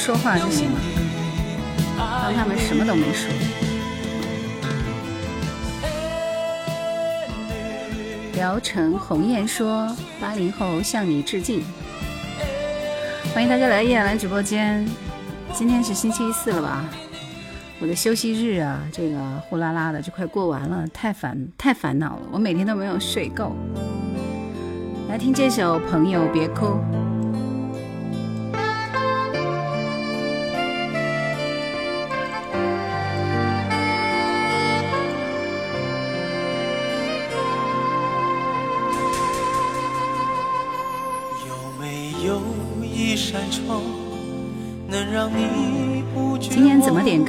说话就行了，当他们什么都没说。聊城鸿雁说：“八零后向你致敬。”欢迎大家来叶兰直播间。今天是星期四了吧？我的休息日啊，这个呼啦啦的就快过完了，太烦太烦恼了。我每天都没有睡够。来听这首《朋友别哭》。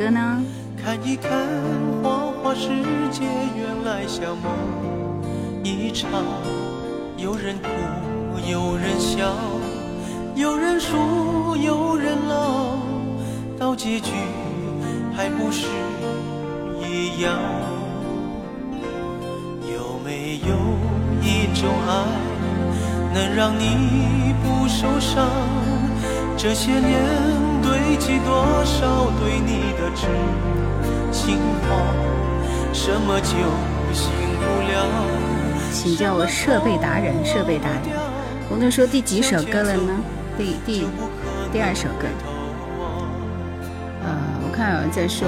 歌呢？看一看花花世界，原来像梦一场。有人哭，有人笑，有人输，有人老，到结局还不是一样。有没有一种爱，能让你不受伤？这些年堆积多少对你的痴心话，什么酒醒不了？请叫我设备达人，设备达人。红豆说第几首歌了呢？第第第二首歌。呃，我看有人在说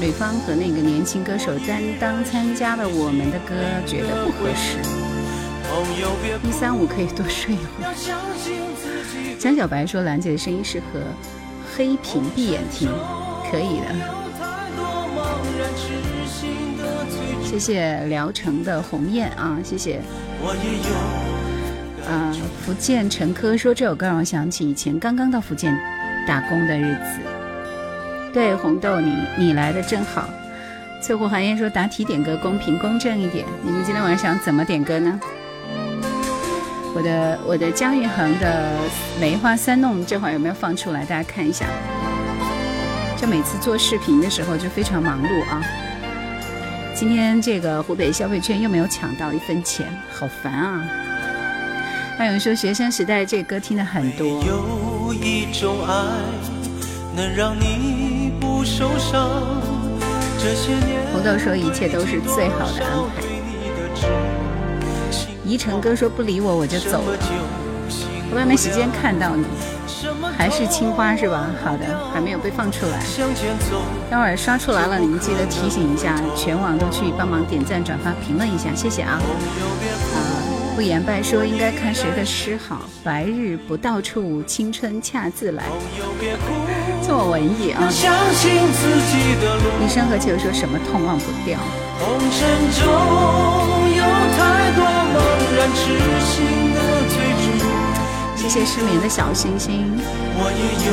吕方和那个年轻歌手担当参加了我们的歌，觉得不合适。一三五可以多睡一会儿。江小白说兰姐的声音适合黑屏闭眼听，可以的。谢谢聊城的鸿雁啊，谢谢。啊，福建陈科说这首歌让我想起以前刚刚到福建打工的日子。对，红豆你你来的正好。翠湖寒烟说答题点歌公平公正一点。你们今天晚上想怎么点歌呢？我的我的姜育恒的梅花三弄这会儿有没有放出来？大家看一下。就每次做视频的时候就非常忙碌啊。今天这个湖北消费券又没有抢到一分钱，好烦啊！还有人说学生时代这歌听的很多。有一种爱能让你不受伤。这些年红豆说一切都是最好的安排。宜城哥说不理我我就走了，我也没时间看到你。还是青花是吧？好的，还没有被放出来。待会儿刷出来了，你们记得提醒一下，全网都去帮忙点赞、转发、评论一下，谢谢啊！啊，不言败说应该看谁的诗好。白日不到处，青春恰自来。这么文艺啊！一生何求说什么痛忘不掉。红尘中有太多。谢谢失眠的小星星。我也有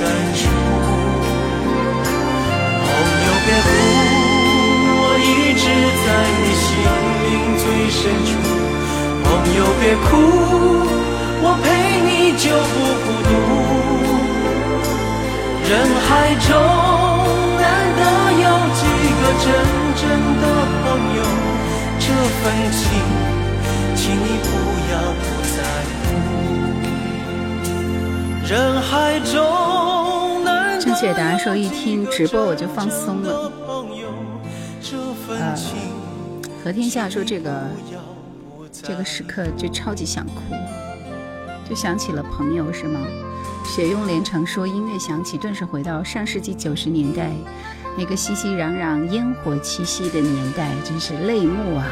感触。朋友别哭，我一直在你心灵最深处。朋友别哭，我陪你就不孤独。人海中难得有几个真正的朋友，这份情，请你不要不在乎。人海中难正确答案说一听直播我就放松了。呃，何天下说这个这个时刻就超级想哭。就想起了朋友是吗？雪拥连城说音乐响起，顿时回到上世纪九十年代那个熙熙攘攘、烟火气息的年代，真是泪目啊！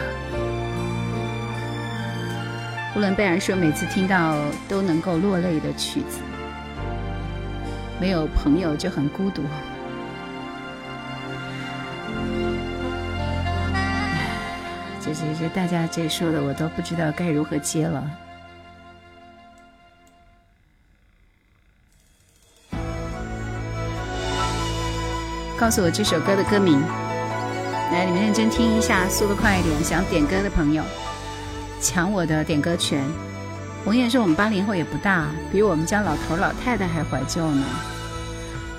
呼伦贝尔说每次听到都能够落泪的曲子，没有朋友就很孤独。这这这，大家这说的我都不知道该如何接了。告诉我这首歌的歌名，来，你们认真听一下，速度快一点。想点歌的朋友，抢我的点歌权。红叶说我们八零后也不大，比我们家老头老太太还怀旧呢。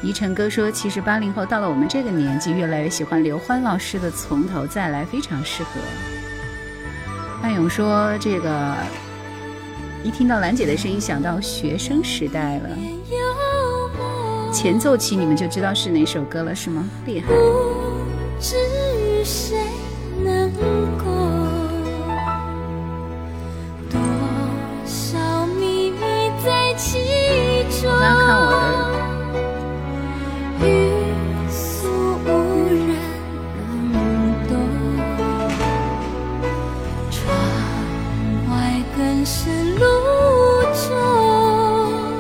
宜晨哥说，其实八零后到了我们这个年纪，越来越喜欢刘欢老师的《从头再来》，非常适合。范勇说，这个一听到兰姐的声音，想到学生时代了。前奏起你们就知道是哪首歌了，是吗？厉害。刚刚看我的。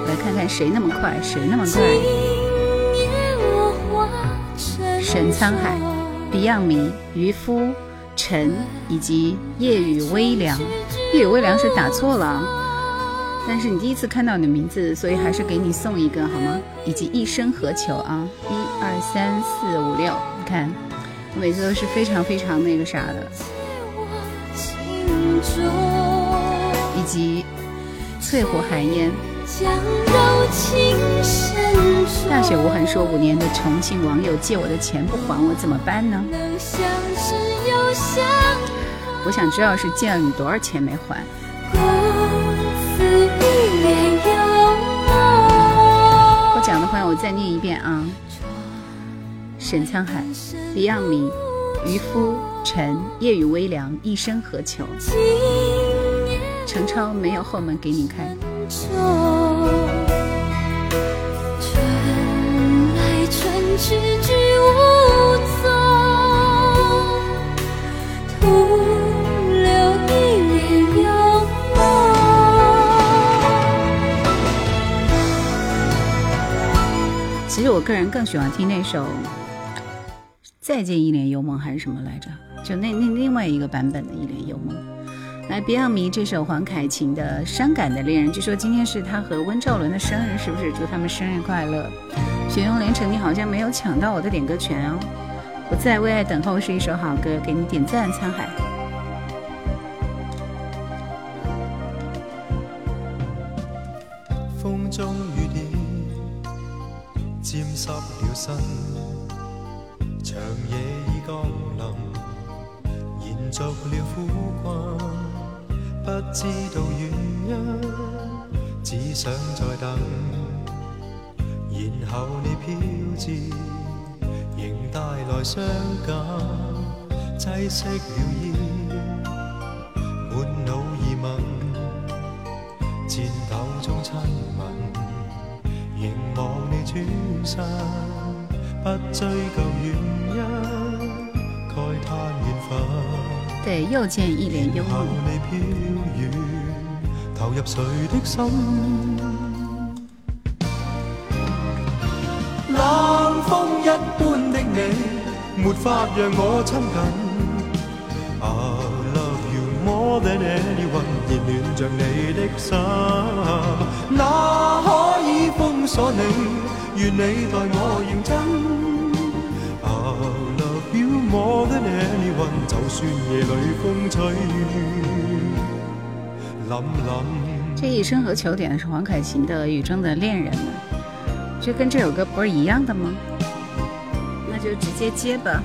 来看看谁那么快，谁那么快。沈沧海、Beyond 迷、渔夫、陈以及夜雨微凉，夜雨微凉是打错了，但是你第一次看到你的名字，所以还是给你送一个好吗？以及一生何求啊，一二三四五六，你看，我每次都是非常非常那个啥的，以及翠湖寒烟。大雪无痕说：“五年的重庆网友借我的钱不还我怎么办呢？”我想知道是借了你多少钱没还。我再念一遍啊！沈沧海、Beyond 迷、渔夫、陈、夜雨微凉、一生何求？程超没有后门给你开。其实我个人更喜欢听那首《再见一帘幽梦》还是什么来着？就那那另外一个版本的《一帘幽梦》。来别让迷这首黄凯芹的《伤感的恋人》，据说今天是他和温兆伦的生日，是不是？祝他们生日快乐！雪拥连城，你好像没有抢到我的点歌权哦。不在为爱等候是一首好歌，给你点赞。沧海。挤熄了烟，满脑疑问，颤抖中亲吻，凝望你转身，不追究原因，慨叹缘分。对，又见一帘幽梦。冷风一般的你，没法让我亲近。I love you more than anyone，热暖着你的心，哪可以封锁你？愿你待我认真。I love you more than anyone，就算夜里风吹凛凛。这一生何求点的是黄凯芹的《雨中的恋人们》，这跟这首歌不是一样的吗？那就直接接吧。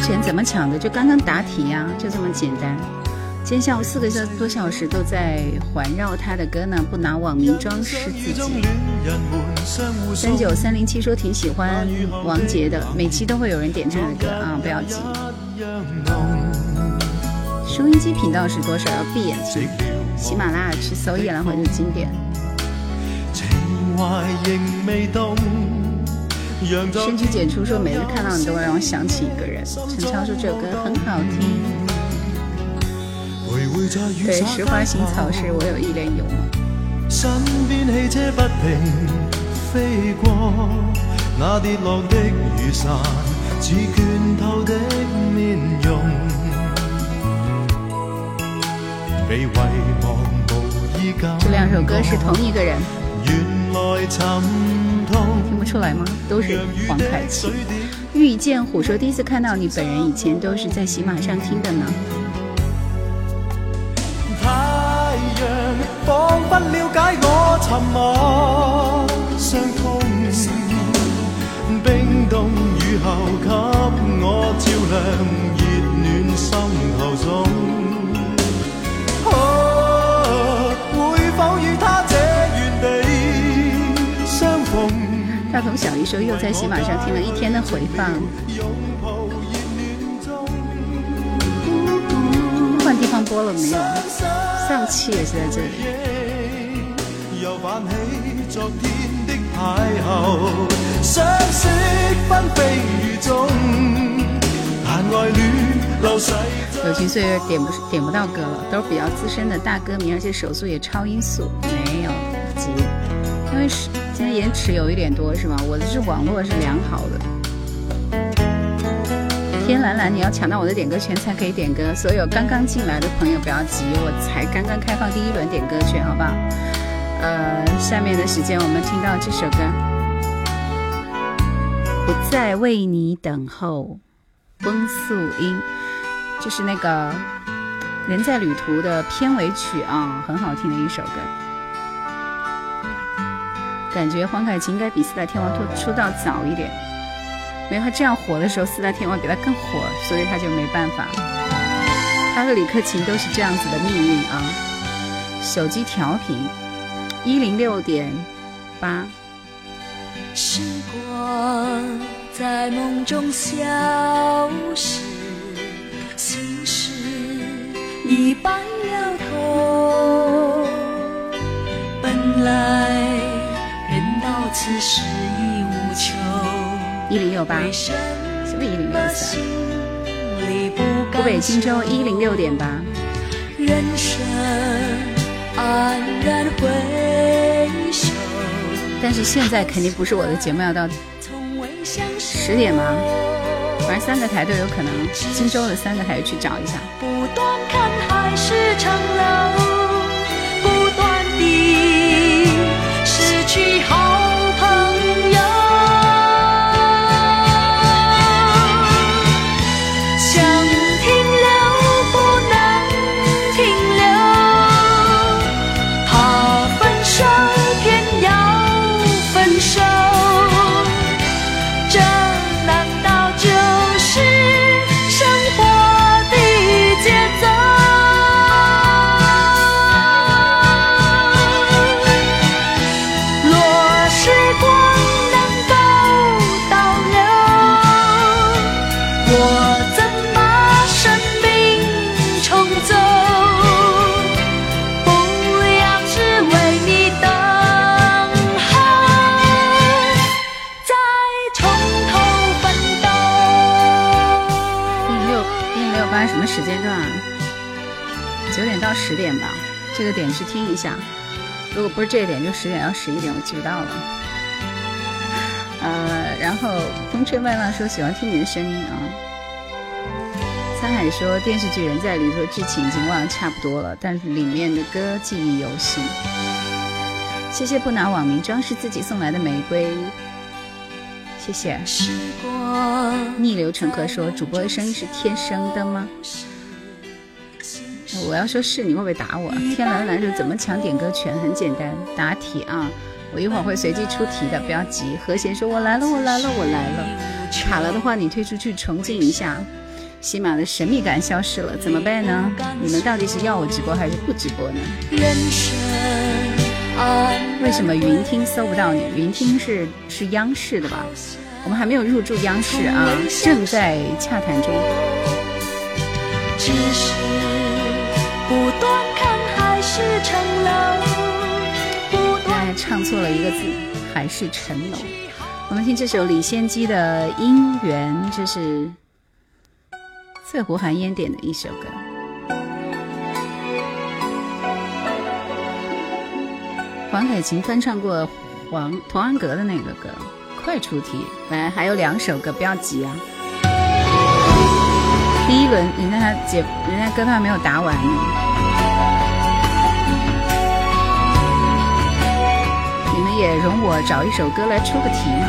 点歌权怎么抢的？就刚刚答题呀，就这么简单。今天下午四个多小时都在环绕他的歌呢，不拿网名装饰自己。三九三零七说挺喜欢王杰的，每期都会有人点他的歌啊，不要急。收音机频道是多少？要闭眼睛。喜马拉雅去搜《夜来回》的经典。情怀仍未动身体解除说，每次看到你都会让我想起一个人。陈超说这首歌很好听。对，实花行草是我有一脸有吗？身边汽车不停飞过，那跌落的雨伞似倦透的面容，被遗忘无依感。这两首歌是同一个人。原来。听不出来吗？都是黄凯芹。遇见虎说第一次看到你本人，以前都是在喜马上听的呢。太阳仿佛了解我沉默伤痛，冰冻雨后给我照亮热暖心头中。会否与他大同小姨说又在喜马上听了一天的回放。换地方播了没有？上气也是在这里。友情岁月点不点不到歌了，都是比较资深的大歌迷，而且手速也超音速。没有急，因为是今天延迟有一点多，是吗？我的是网络是良好的。天蓝蓝，你要抢到我的点歌权才可以点歌。所有刚刚进来的朋友不要急，我才刚刚开放第一轮点歌权，好不好？呃，下面的时间我们听到这首歌，不再为你等候，翁素英，就是那个人在旅途的片尾曲啊，很好听的一首歌。感觉黄凯芹应该比四大天王出出道早一点。没有他这样火的时候，四大天王比他更火，所以他就没办法。他和李克勤都是这样子的命运啊！手机调频一零六点八。时光在梦中消失，心事已白了头。本来此时已无求。一零六八，什么一零六三？湖北荆州一零六点八。但是现在肯定不是我的节目要到十点吗？反正三个台都有可能，荆州的三个台去找一下。不断看海市不断地失去好。点去听一下。如果不是这一点，就十点到十一点，我记不到了。呃，然后风吹麦浪说喜欢听你的声音啊。沧海说电视剧人在里头剧情已经忘得差不多了，但是里面的歌记忆犹新。谢谢不拿网名装饰自己送来的玫瑰，谢谢。逆流成河说主播的声音是天生的吗？我要说是你会不会打我？天蓝蓝说怎么抢点歌权？很简单，答题啊！我一会儿会随机出题的，不要急。和弦说我来了，我来了，我来了。卡了的话，你退出去重进一下。喜马的神秘感消失了，怎么办呢？你们到底是要我直播还是不直播呢？为什么云听搜不到你？云听是是央视的吧？我们还没有入驻央视啊，正在洽谈中。大家唱错了一个字，还是城楼。我们听这首李仙姬的《姻缘》，这是。翠湖寒烟点的一首歌，黄凯芹翻唱过黄童安格的那个歌。快出题，来，还有两首歌，不要急啊。第一轮，人家还解，人家歌都还没有答完呢。你们也容我找一首歌来出个题吗？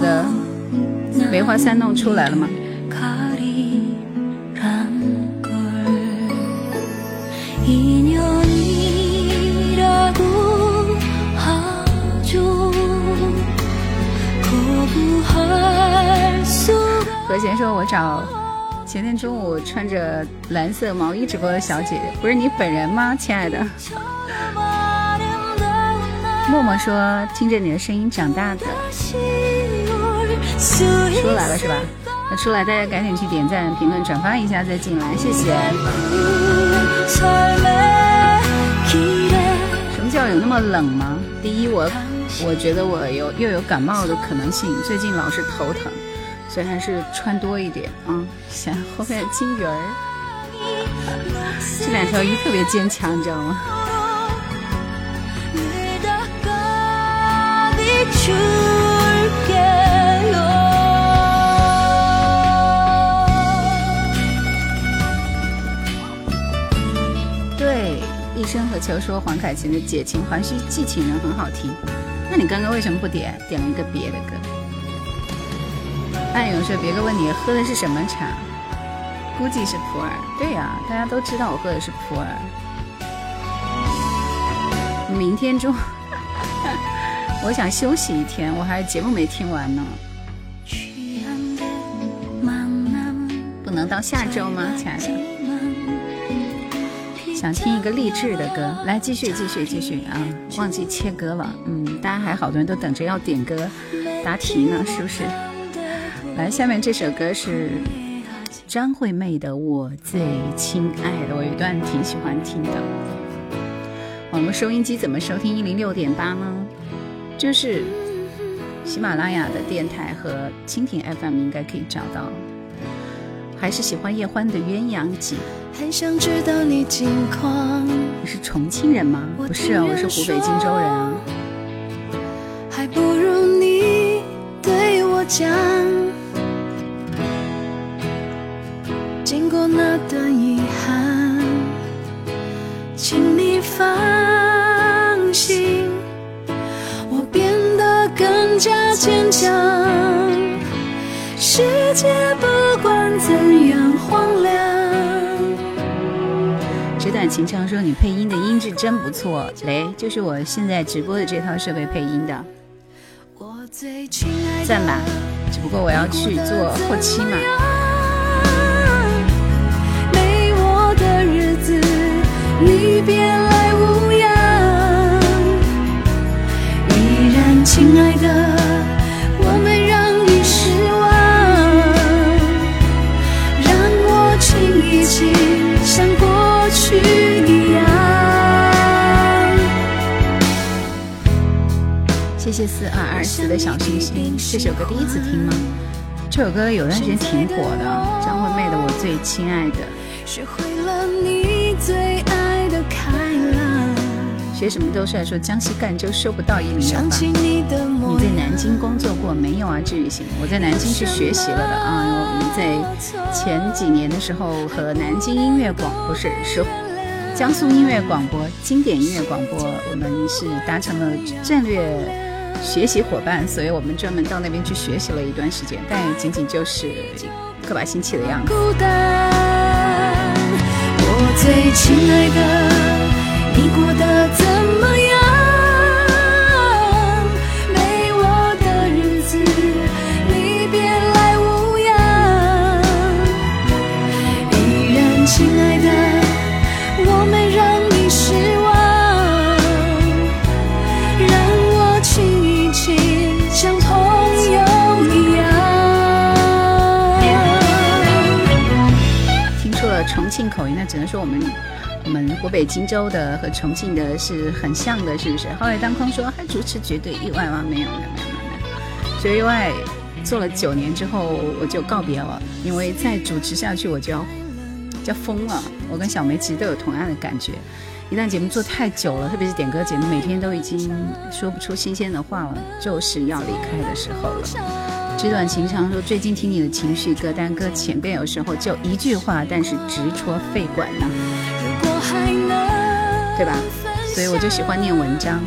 的梅花三弄出来了吗？何贤说：“我找前天中午穿着蓝色毛衣直播的小姐姐，不是你本人吗，亲爱的？”默默说：“听着你的声音长大的。”出来了是吧？那出来大家赶紧去点赞、评论、转发一下再进来，谢谢。什么叫有那么冷吗？第一，我我觉得我有又有感冒的可能性，最近老是头疼。所以还是穿多一点啊！想后面金鱼儿，这两条鱼特别坚强，你知道吗？生和秋说黄凯芹的《解情还须寄情人》很好听，那你刚刚为什么不点？点了一个别的歌？暗涌说：“别个问你喝的是什么茶，估计是普洱。对呀，大家都知道我喝的是普洱。明天中，我想休息一天，我还节目没听完呢。不能到下周吗，亲爱的？想听一个励志的歌，来继续继续继续啊！忘记切歌了，嗯，大家还好多人都等着要点歌答题呢，是不是？”来，下面这首歌是张惠妹的《我最亲爱的》，我有一段挺喜欢听的。网络收音机怎么收听一零六点八呢？就是喜马拉雅的电台和蜻蜓 FM 应该可以找到。还是喜欢叶欢的《鸳鸯锦》。很想知道你近况。你是重庆人吗？不是啊，我是湖北荆州人啊。还不如你对我讲。经过那段遗憾，请你放心，我变得更加坚强。世界不管怎样荒凉。纸短情长说你配音的音质真不错，雷就是我现在直播的这套设备配音的，赞吧。只不过我要去做后期嘛。没我的日子你别来无恙，依然亲爱的，四二二四的小星星。这首歌第一次听吗？这首歌有段时间挺火的，张惠妹的《我最亲爱的》。学会了你最爱的开朗。学什么都是说江西赣州收不到一名吧？你在南京工作过没有啊？治愈型，我在南京是学习了的啊。我们在前几年的时候和南京音乐广不是是。江苏音乐广播、经典音乐广播，我们是达成了战略学习伙伴，所以我们专门到那边去学习了一段时间，但也仅仅就是个把星期的样子。孤单我最亲爱的，你过得怎么？只能说我们我们湖北荆州的和重庆的是很像的，是不是？后来当空说还主持绝对意外吗？没有，没有，没有，没有。绝意外做了九年之后我就告别了，因为再主持下去我就要要疯了。我跟小梅其实都有同样的感觉，一旦节目做太久了，特别是点歌节目，每天都已经说不出新鲜的话了，就是要离开的时候了。纸短情长说，最近听你的情绪歌单歌前边有时候就一句话，但是直戳肺管呢，对吧？所以我就喜欢念文章。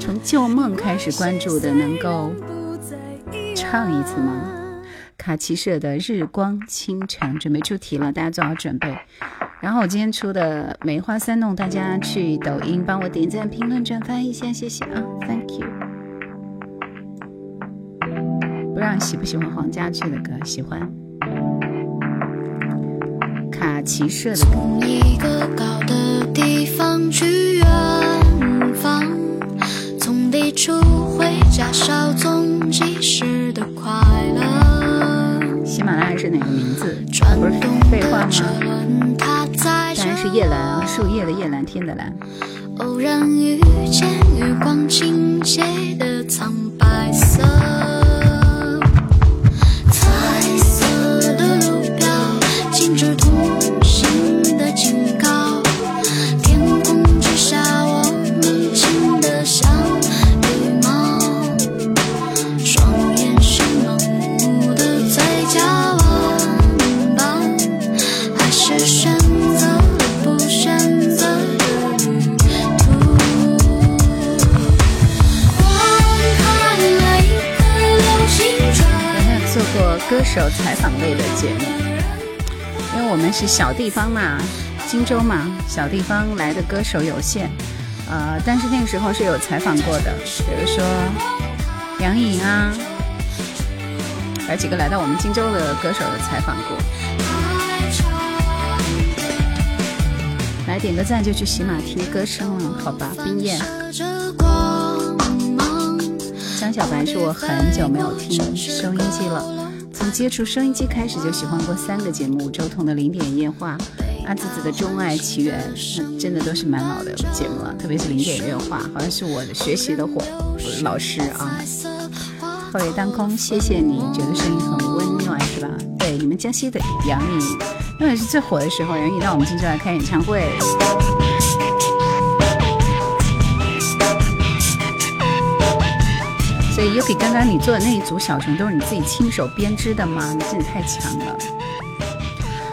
从旧梦开始关注的，能够唱一次吗？卡其社的日光倾城准备出题了，大家做好准备。然后我今天出的梅花三弄，大家去抖音帮我点赞、评论、转发一下，谢谢啊，Thank you。不知道喜不喜欢黄家驹的歌？喜欢。卡其社的。从一个高的地方去远方，从地处回家稍纵即逝的快乐。喜马拉雅是哪个名字？不是废话吗？当然是夜蓝啊，树叶的叶蓝天的蓝。偶然遇见月光倾斜的苍白色。歌手采访类的节目，因为我们是小地方嘛，荆州嘛，小地方来的歌手有限，呃，但是那个时候是有采访过的，比如说杨颖啊，有几个来到我们荆州的歌手的采访过。来点个赞就去喜马听歌声了，好吧？冰燕，江小白是我很久没有听收音机了。接触收音机开始就喜欢过三个节目：周彤的《零点夜话》，阿紫紫的《钟爱奇缘》，真的都是蛮老的节目了。特别是《零点夜话》，好像是我的学习的伙老师啊。后野当空，谢谢你，觉得声音很温暖是吧？对，你们江西的杨颖，因为是最火的时候，杨颖到我们荆州来开演唱会。所以 Yuki，刚刚你做的那一组小熊都是你自己亲手编织的吗？你真的太强了。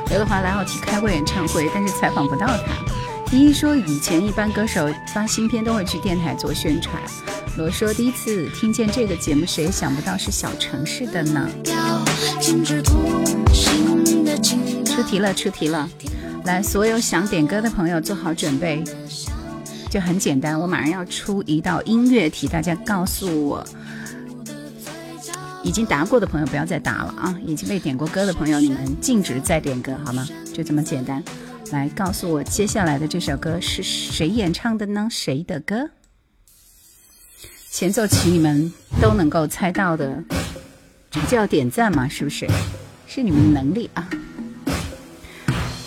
刘德华来奥体开过演唱会，但是采访不到他。依依说以前一般歌手发新片都会去电台做宣传。罗说第一次听见这个节目，谁想不到是小城市的呢？出题了，出题了！来，所有想点歌的朋友做好准备，就很简单，我马上要出一道音乐题，大家告诉我。已经答过的朋友不要再答了啊！已经被点过歌的朋友，你们禁止再点歌好吗？就这么简单。来告诉我接下来的这首歌是谁演唱的呢？谁的歌？前奏曲你们都能够猜到的，这叫点赞嘛？是不是？是你们的能力啊！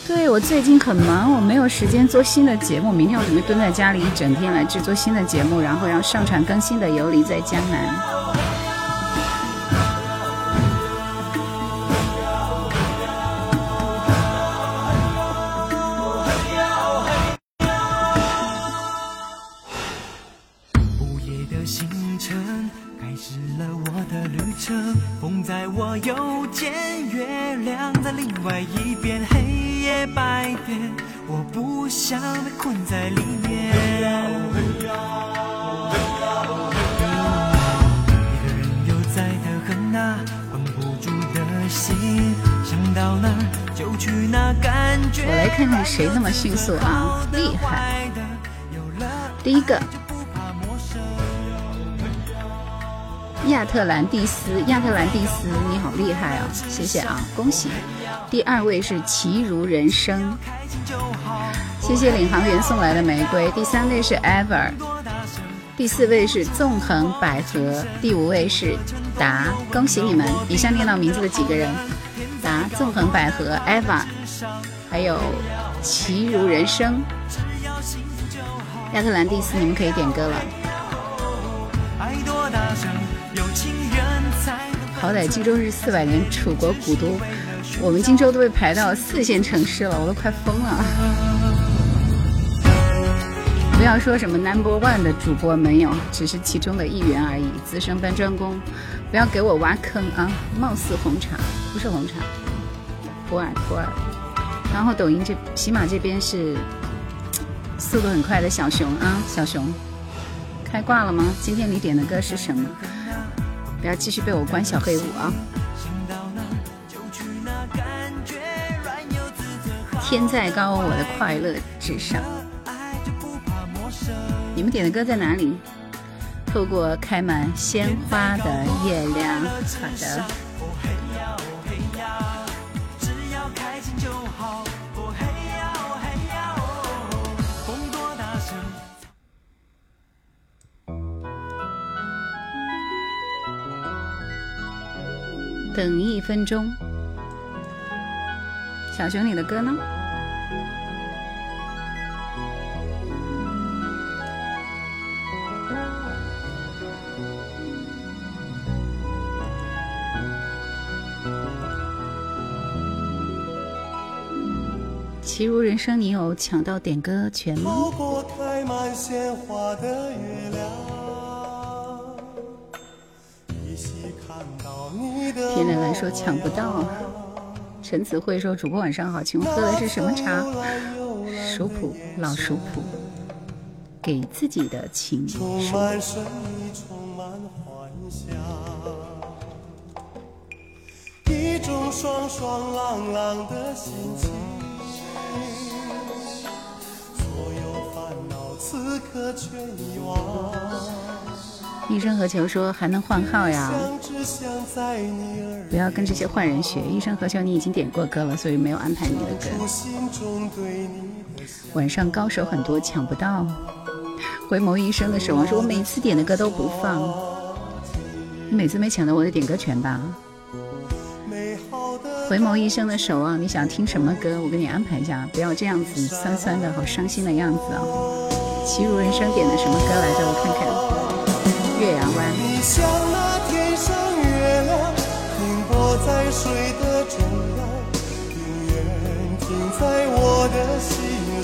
对我最近很忙，我没有时间做新的节目。明天我准备蹲在家里一整天来制作新的节目，然后要上传更新的《游离在江南》。是了我的旅程，风在我右肩，月亮在另外一边，黑夜白天，我不想被困在里面。一个人悠哉的很呐，管不住的心，想到哪就去哪，感觉。我来看看谁那么迅速啊，厉害！第一个。亚特兰蒂斯，亚特兰蒂斯，你好厉害啊！谢谢啊，恭喜！第二位是奇如人生，谢谢领航员送来的玫瑰。第三位是 Ever，第四位是纵横捭阖，第五位是达，恭喜你们！以上念到名字的几个人，达、纵横捭阖、Ever，还有。奇如人生，亚特兰蒂斯，你们可以点歌了。好歹荆州是四百年楚国古都，我们荆州都被排到四线城市了，我都快疯了。不要说什么 number one 的主播没有，只是其中的一员而已。资深搬砖工，不要给我挖坑啊！貌似红茶，不是红茶，普洱，普洱。然后抖音这喜马这边是速度很快的小熊啊，小熊开挂了吗？今天你点的歌是什么？不要继续被我关小黑屋啊！天再高，我的快乐至上。你们点的歌在哪里？透过开满鲜花的月亮。好的。等一分钟，小熊，你的歌呢？其如人生，你有抢到点歌权吗？天亮来说抢不到。陈子慧说：“主播晚上好，请问喝的是什么茶？”熟普，老熟普，给自己的情书。一种爽爽朗朗的心情，所有烦恼此刻全遗忘。一生何求说还能换号呀？不要跟这些坏人学。一生何求，你已经点过歌了，所以没有安排你的歌。晚上高手很多，抢不到。回眸一生的守望说，我每次点的歌都不放。你每次没抢到我的点歌权吧？回眸一生的守望，你想听什么歌？我给你安排一下。不要这样子酸酸的，好伤心的样子啊！齐如人生点的什么歌来着？我看看。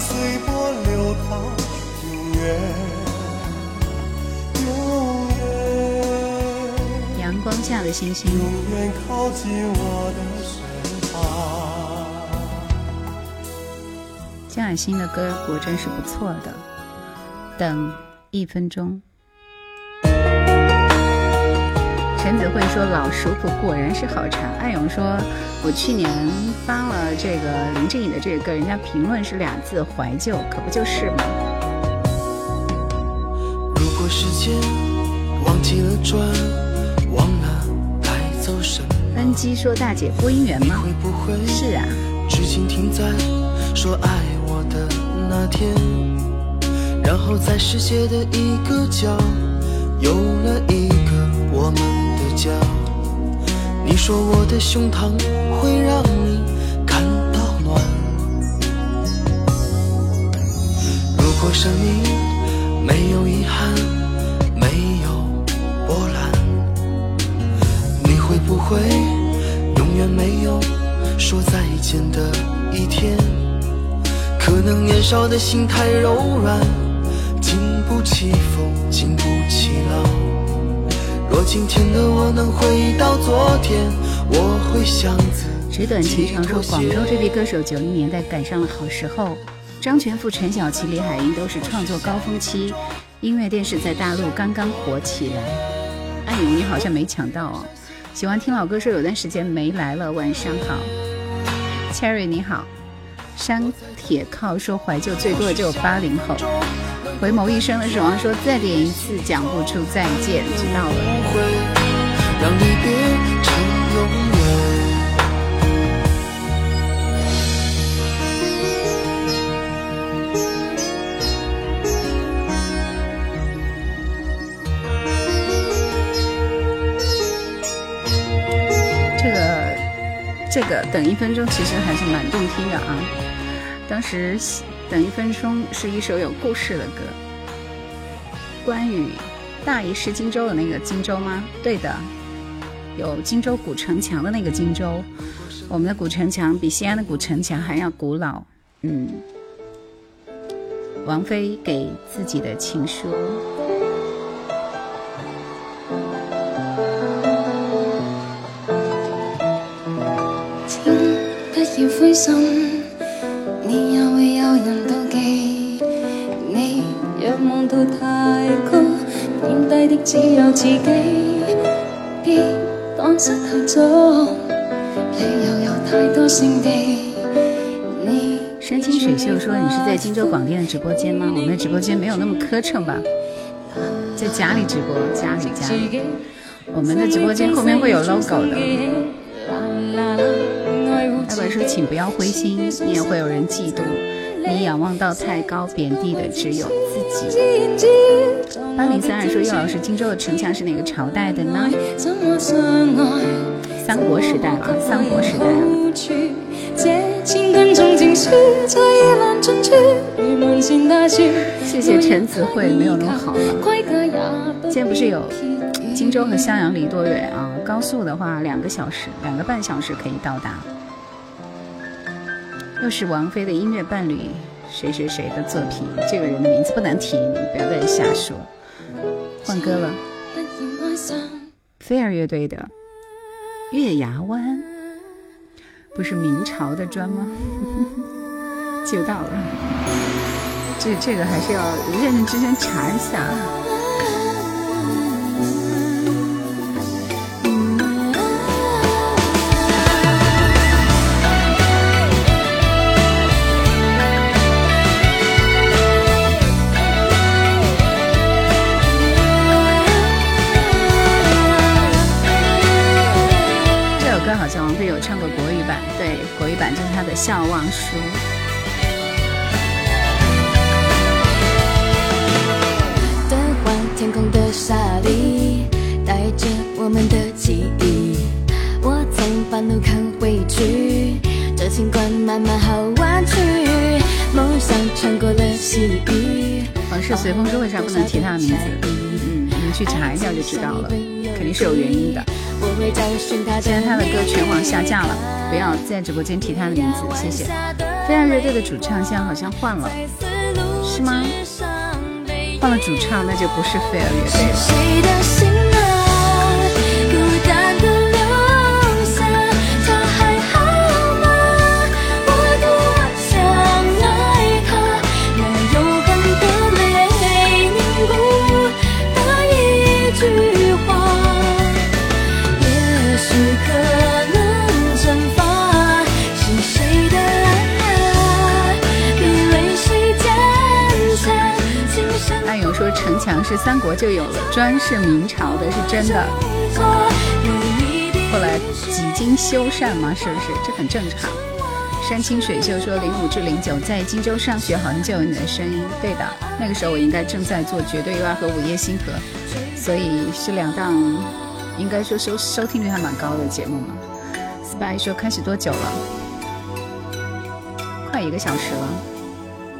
随波流淌，永远，永远。阳光下的星星，永远靠近我的身旁。江海心的歌果真是不错的，等一分钟。陈子慧说：“老熟普果然是好茶。”艾勇说：“我去年发了这个林志颖的这个歌，人家评论是俩字怀旧，可不就是吗？”如果时间忘记了转，忘了带走什么？恩基说：“大姐播音员吗？”是啊。至今停在说爱我的那天，然后在世界的一个角，有了一个我们。家，你说我的胸膛会让你感到暖。如果生命没有遗憾，没有波澜，你会不会永远没有说再见的一天？可能年少的心太柔软，经不起风，经不起浪。若今天的我能回到昨天，我会想自纸短情长说，广州这批歌手九零年代赶上了好时候，张全富、陈小奇、李海英都是创作高峰期，音乐电视在大陆刚刚火起来。艾勇，你好像没抢到哦。喜欢听老歌说有段时间没来了，晚上好。Cherry 你好。山铁靠说怀旧最多的就有八零后。回眸一生的守望说：“再点一次，讲不出再见。”知道了。这个，这个等一分钟，其实还是蛮动听的啊。当时。等一分钟是一首有故事的歌，关于大意失荆州的那个荆州吗？对的，有荆州古城墙的那个荆州。我们的古城墙比西安的古城墙还要古老。嗯，王菲给自己的情书。请不要灰心。太高，贬低的只有自己。失太早，理由有太多胜地。山清水秀说：“你是在荆州广电的直播间吗？我们的直播间没有那么磕碜吧？在家里直播，家里家里。我们的直播间后面会有 logo 的。”艾文说：“请不要灰心，你也会有人嫉妒。你仰望到太高，贬低的只有自己。”八零三二说：“叶老师，荆州的城墙是哪个朝代的呢？”三国时代了，三国时代了。谢谢陈子慧，没有那么好了。今天不是有荆州和襄阳离多远啊？高速的话，两个小时，两个半小时可以到达。又是王菲的音乐伴侣，谁谁谁的作品？这个人的名字不能提，不要再瞎说。换歌了，飞儿乐队的《月牙湾》，不是明朝的砖吗？就到了，这这个还是要认认真真查一下。的笑忘书。的换天空的沙砾，带着我们的记忆。我从半路看回去，这情关慢慢好弯曲。梦想穿过了细雨。往事随风说，为啥不能提他的名字？嗯，你们去查一下就知道了，肯定是有原因的。现在他的歌全网下架了，不要在直播间提他的名字，谢谢。飞儿乐队的主唱现在好像换了，是吗？换了主唱，那就不是飞儿乐队了。三国就有了，专是明朝的，是真的。后来几经修缮嘛，是不是？这很正常。山清水秀说零五至零九在荆州上学，好像就有你的声音。对的，那个时候我应该正在做绝对 U 二和午夜星河，所以是两档，应该说收收听率还蛮高的节目嘛。Spy 说开始多久了？快一个小时了。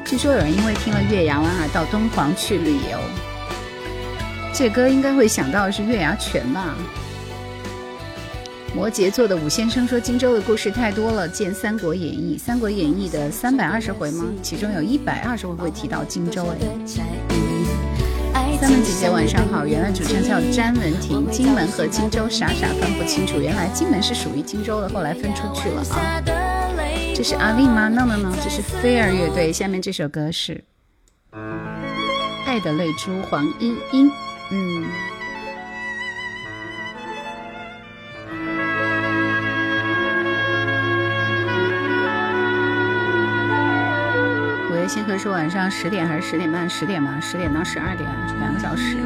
据说有人因为听了月牙湾而到敦煌去旅游。这歌应该会想到是月牙泉吧？摩羯座的武先生说：“荆州的故事太多了，见《三国演义》。《三国演义》的三百二十回吗？其中有一百二十回会提到荆州。哎，三文姐姐晚上好。原来主持人叫詹文婷，荆门和荆州傻傻分不清楚。原来荆门是属于荆州的，后来分出去了啊。这是阿令吗？No No No，这是飞儿乐队。下面这首歌是《爱的泪珠》，黄莺莺。嗯。”星河是晚上十点还是十点半？十点吧，十点到十二点，两个小时。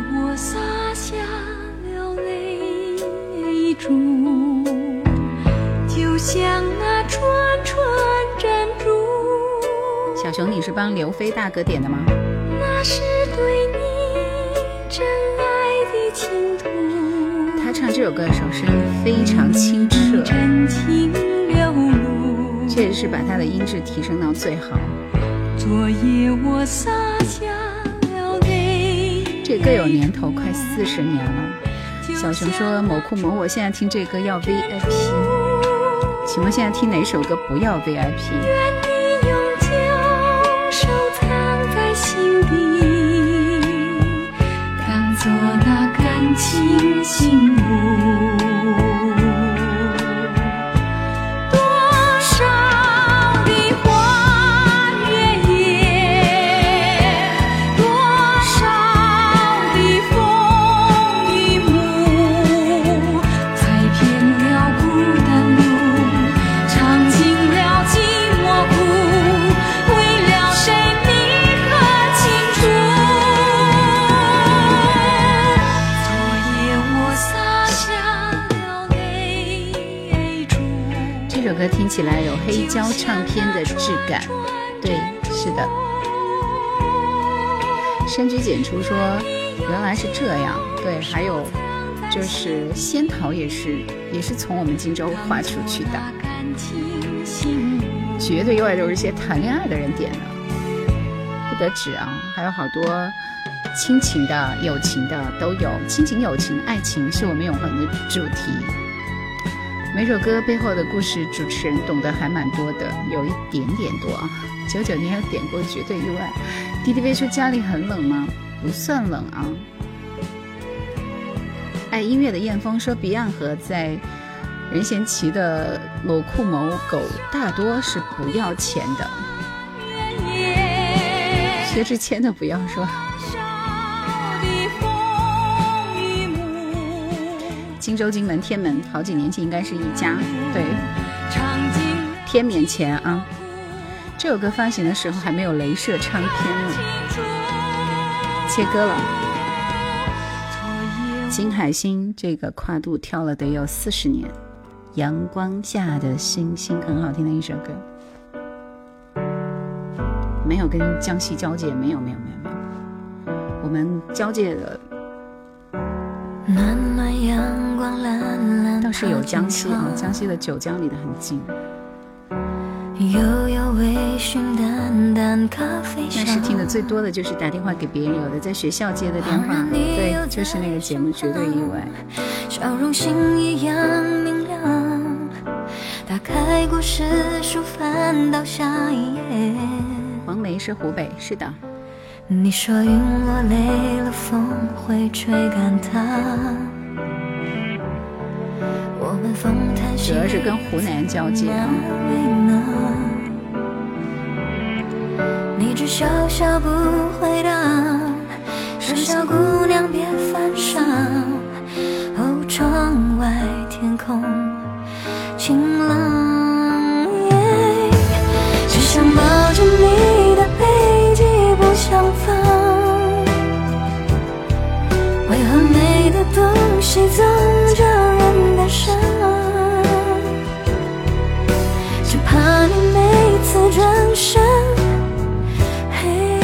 小熊，你是帮刘飞大哥点的吗？他唱这首歌的时候声音非常清澈，确实是把他的音质提升到最好。昨夜我洒下了泪。这歌有年头，快四十年了。小熊说：“某酷某，我现在听这歌要 VIP，请问现在听哪首歌不要 VIP？” 情信起来有黑胶唱片的质感，对，是的。深居简出说，原来是这样，对，还有就是仙桃也是，也是从我们荆州划出去的。绝对意外都是些谈恋爱的人点的，不得止啊，还有好多亲情的、友情的都有，亲情、友情、爱情是我们永恒的主题。每首歌背后的故事，主持人懂得还蛮多的，有一点点多啊。九九年有点过绝对意外。弟弟别说家里很冷吗？不算冷啊。爱音乐的燕峰说，Beyond 和在任贤齐的某酷某狗大多是不要钱的。薛之谦的不要说。荆州、荆门、天门，好几年前应该是一家。对，天免前啊！这首歌发行的时候还没有镭射唱片呢，切歌了。金海心这个跨度跳了得有四十年。阳光下的星星，很好听的一首歌。没有跟江西交界，没有，没有，没有，没有。我们交界的。倒是有江西啊，江西的九江离得很近。那是听的最多的就是打电话给别人，有的在学校接的电话，对，就是那个节目绝对意外。黄梅是湖北，是的。你说云落泪了，风会吹干它。主要是跟湖南交界啊。你只笑笑不回答，说小姑娘别犯傻。哦，窗外天空晴朗，只想抱着你的背。相逢，戏总叫人转身，嘿，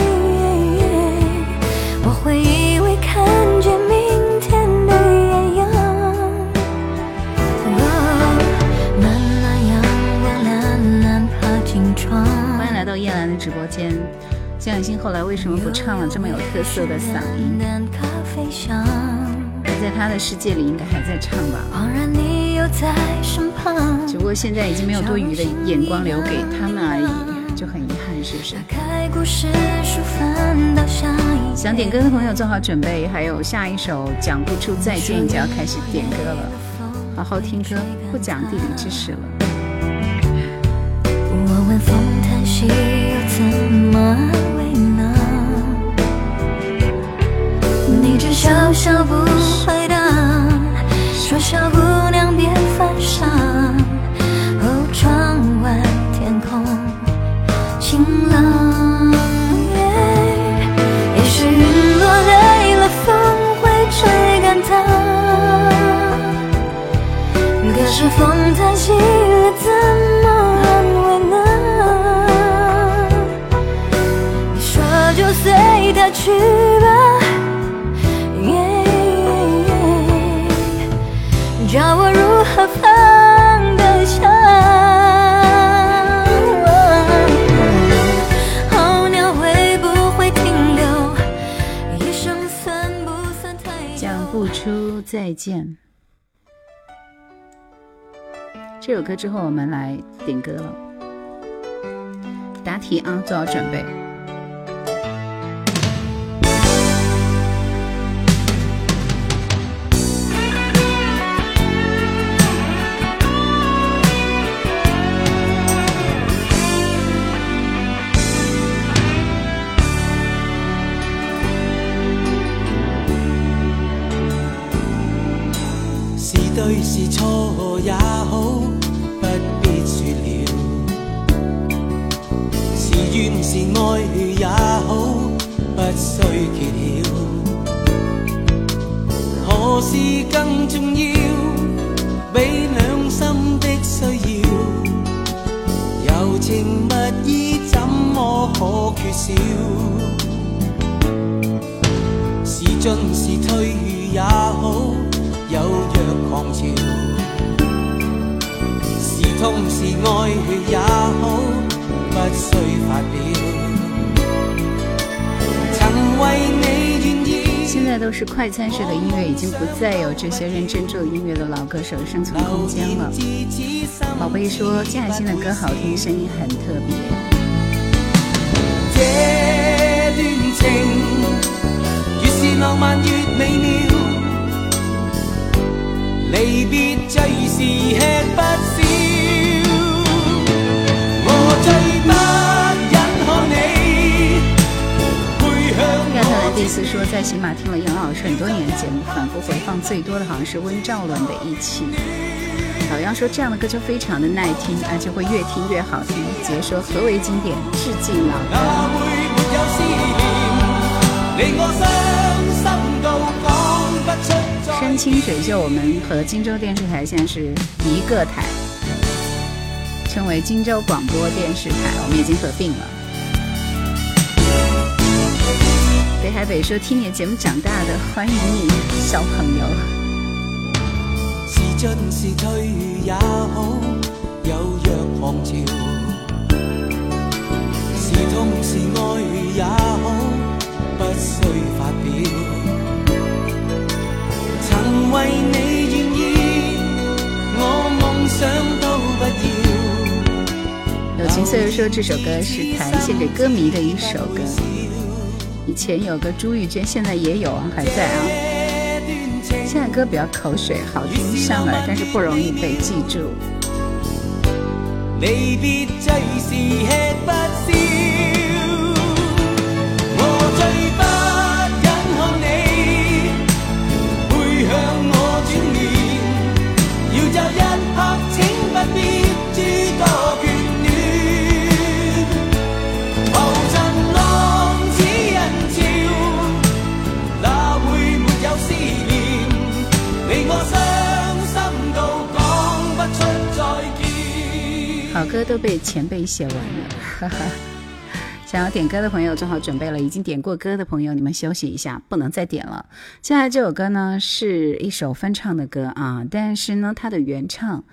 我会以为看见明天的艳阳。阳光懒懒爬进窗。欢迎来到叶兰的直播间。江小新后来为什么不唱了这么有特色的嗓音？咖啡香。在他的世界里应该还在唱吧。恍然你又在身旁。只不过现在已经没有多余的眼光留给他们而已，就很遗憾，是不是？打开故事书翻到下一想点歌的朋友做好准备，还有下一首讲不出再见就要开始点歌了，好好听歌，不讲地理知识了。我问风叹息又怎么呢？你只笑笑不回答，说小姑娘别犯傻。再见。这首歌之后，我们来点歌了。答题啊，做好准备。快餐式的音乐，已经不再有这些认真做音乐的老歌手生存空间了。寶貝說嘉欣的歌好听，声音很特別。這段情越是浪漫越美妙，離別最是吃不消。我最不亚特蘭我蒂斯說，在喜马听了杨老师很多年的节目，反复回放最多的好像是温兆伦的一期。老杨说这样的歌就非常的耐听，而且会越听越好听。杰说何为经典？致敬老歌。山清水秀，我们和荆州电视台现在是一个台，称为荆州广播电视台，我们已经合并了。北海北说听你的節目长大的，欢迎你，小朋友。是进是退也好，有若狂潮；是痛是愛也好，不需發表。曾為你願意，我夢想都不要。友情岁月說這首歌是彈獻給歌迷的一首歌。以前有个朱玉娟，现在也有啊，还在啊。现在歌比较口水，好听上耳，但是不容易被记住。离别最是吃不消，都被前辈写完了，哈哈。想要点歌的朋友做好准备了，已经点过歌的朋友，你们休息一下，不能再点了。接下来这首歌呢是一首翻唱的歌啊，但是呢它的原唱，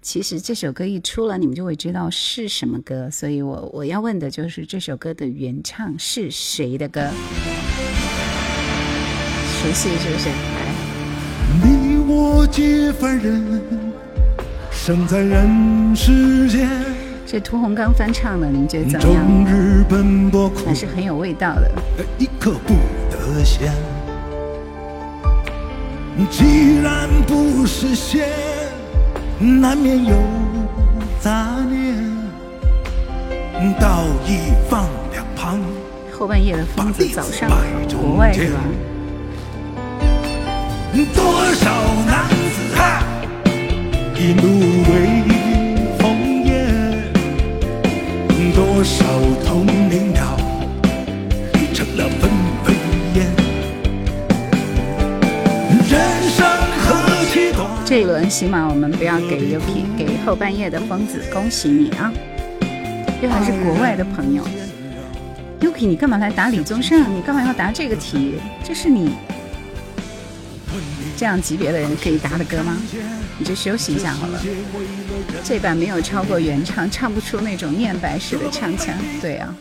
其实这首歌一出来，你们就会知道是什么歌，所以我我要问的就是这首歌的原唱是谁的歌？熟悉是不是？来，你我皆凡人，生在人世间。这屠洪刚翻唱的，您觉得怎么样？还是很有味道的。一刻不得闲，既然不实现，难免有杂念。道义放两旁，后半夜的疯子早上好，国外是吧？多少男子汉，一怒为。多少同林鸟成了纷飞烟。人生何其短。这一轮起码我们不要给 Yuki，给后半夜的疯子，恭喜你啊！这还是国外的朋友。Yuki，你干嘛来答李宗盛？你干嘛要答这个题？这是你这样级别的人可以答的歌吗？你就休息一下好了。这版没有超过原唱，唱不出那种念白式的唱腔。对啊，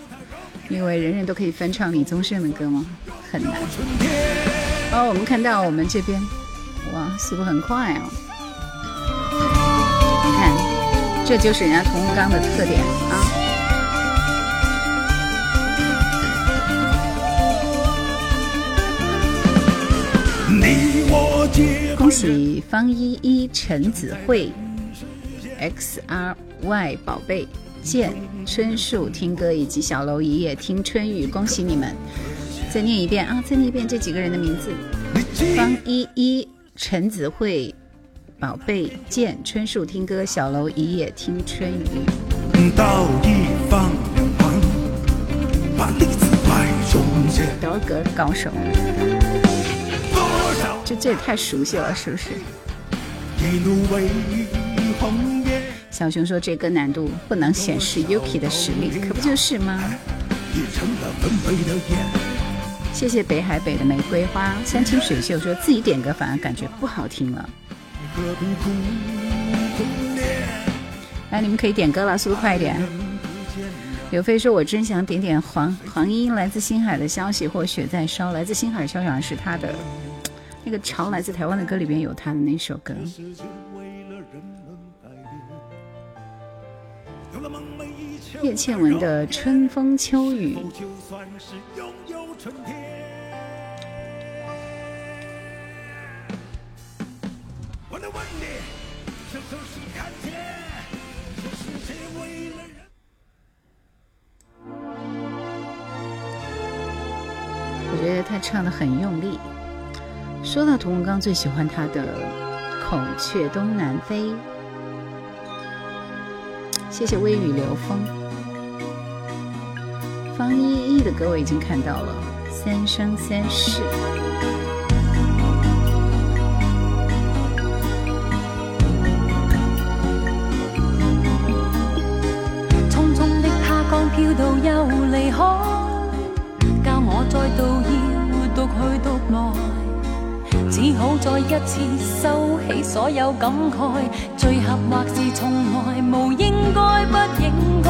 因为人人都可以翻唱李宗盛的歌吗？很难。哦，我们看到我们这边，哇，速度很快哦。你看，这就是人家屠洪刚的特点啊。恭喜方依依、陈子慧。X R Y 宝贝见春树听歌以及小楼一夜听春雨，恭喜你们！再念一遍啊，再念一遍这几个人的名字：方依依、陈子慧、宝贝见春树听歌、小楼一夜听春雨。德格高手，这这也太熟悉了，是不是？小熊说：“这歌难度不能显示 Yuki 的实力，可不就是吗？”谢谢北海北的玫瑰花。山清水秀说自己点歌反而感觉不好听了。来，你们可以点歌了，速度快一点。刘飞说：“我真想点点黄黄莺来自星海的消息或雪在烧。来自星海的消息是他的那个潮来自台湾的歌里边有他的那首歌。”叶倩文的《春风秋雨》。我觉得他唱的很用力。说到屠洪刚，最喜欢他的《孔雀东南飞》。谢谢微雨流风，方依依的歌我已经看到了，《三生三世》。匆匆的他刚飘到又离开，教我再度要独去独来。只好再一次收起所有感慨，聚合或是从来无应该不应该，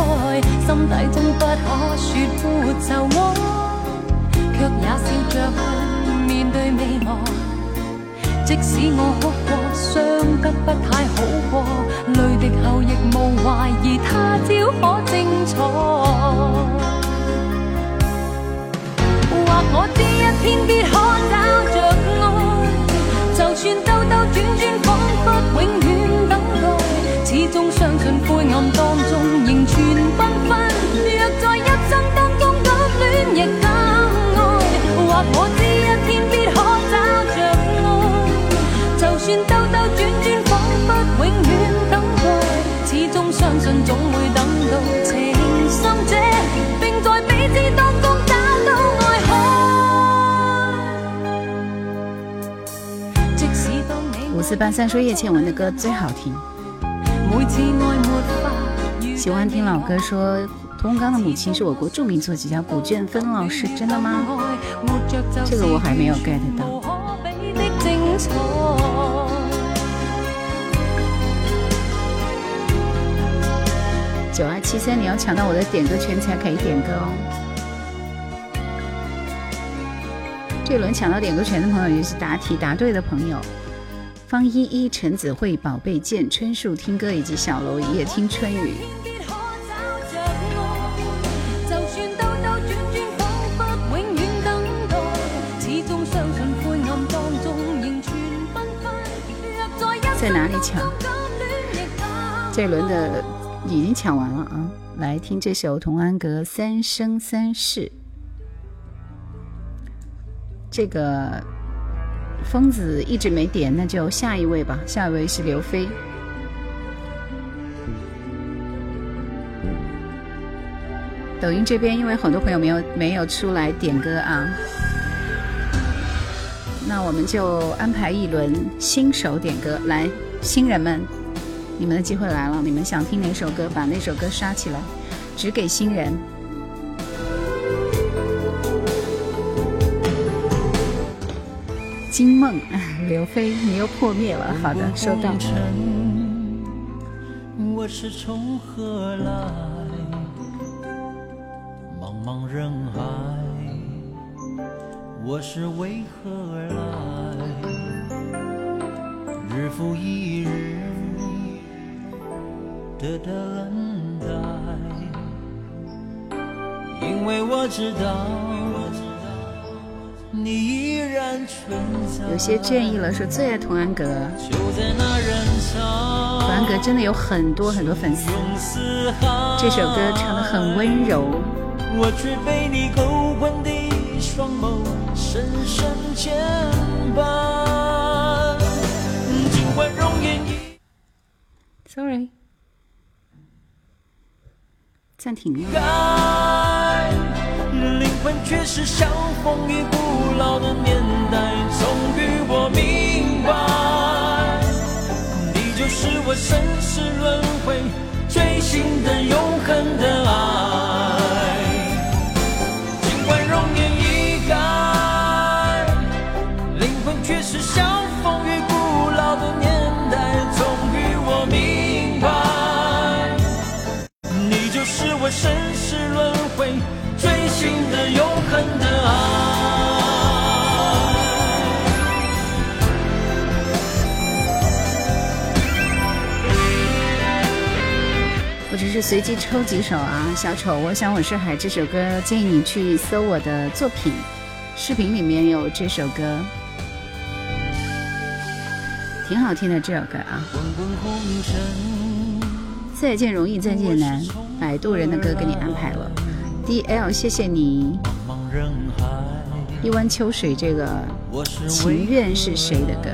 心底中不可说苦愁爱，却也笑着去面对未来。即使我哭过，伤得不太好过，泪滴后亦无怀疑他朝可精彩。或我知一天必可找着爱。就算兜兜转转，仿佛永远等待，始终相信灰暗当中仍存缤纷。若在一生当中敢恋亦敢爱，或我知一天必可找着爱。就算兜兜四八三说叶倩文的歌最好听。喜欢听老歌，说屠洪刚的母亲是我国著名作曲家古卷芬老师，真的吗？这个我还没有 get 到。九二七三，你要抢到我的点歌权才可以点歌哦。这轮抢到点歌权的朋友，就是答题答对的朋友。方依依、陈子慧、宝贝见、春树听歌以及小楼一夜听春雨。在哪里抢？这轮的已经抢完了啊！来听这首《童安格三生三世》。这个。疯子一直没点，那就下一位吧。下一位是刘飞。抖音这边因为很多朋友没有没有出来点歌啊，那我们就安排一轮新手点歌。来，新人们，你们的机会来了，你们想听哪首歌，把那首歌刷起来，只给新人。惊梦，刘飞，你又破灭了。好的，收到。我是从何来？茫茫人海，我是为何而来？日复一日的等待，因为我知道。有些建议了，说最爱童安格。童安格真的有很多很多粉丝，这首歌唱的很温柔。Sorry，暂停了。灵魂却是像风雨古老的年代，终于我明白，你就是我生死轮回追寻的永恒的爱。尽管容颜已改，灵魂却是像风雨古老的年代，终于我明白，你就是我生死轮回。我只是随机抽几首啊，小丑，我想我是海这首歌，建议你去搜我的作品，视频里面有这首歌，挺好听的这首歌啊。再见容易再见难，摆渡人的歌给你安排了。D L，谢谢你。一湾秋水，这个情愿是谁的歌？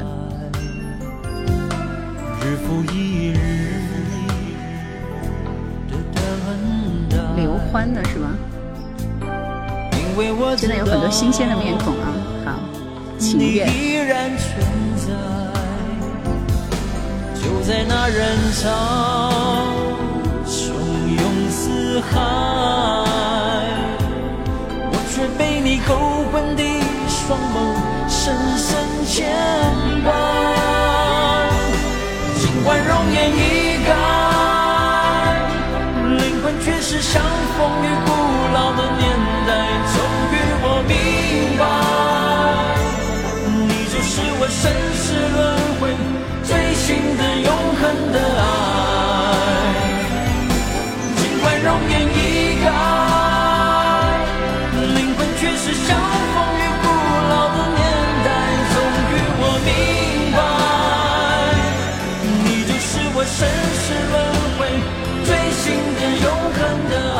刘欢的是吗？真的有很多新鲜的面孔啊！好，情愿。就在那人潮汹涌四海。却被你勾魂的双眸深深牵绊。尽管容颜已改，灵魂却是像风雨古老的年代。终于我明白，你就是我生死轮回追寻的永恒的爱。是相逢于不老的年代，终于我明白，你就是我身世轮回。最经典永恒的爱。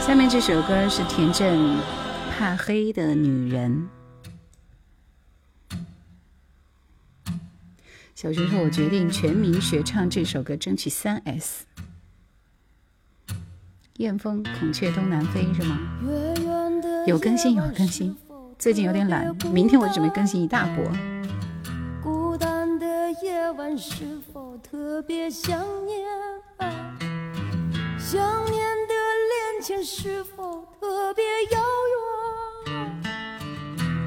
下面这首歌是田震怕黑的女人。小学后我决定全民学唱这首歌，争取三 S。燕风孔雀东南飞是吗？有更新有更新，最近有点懒，明天我准备更新一大波。孤单的夜晚是否特别想念？想念的恋情是否特别遥远？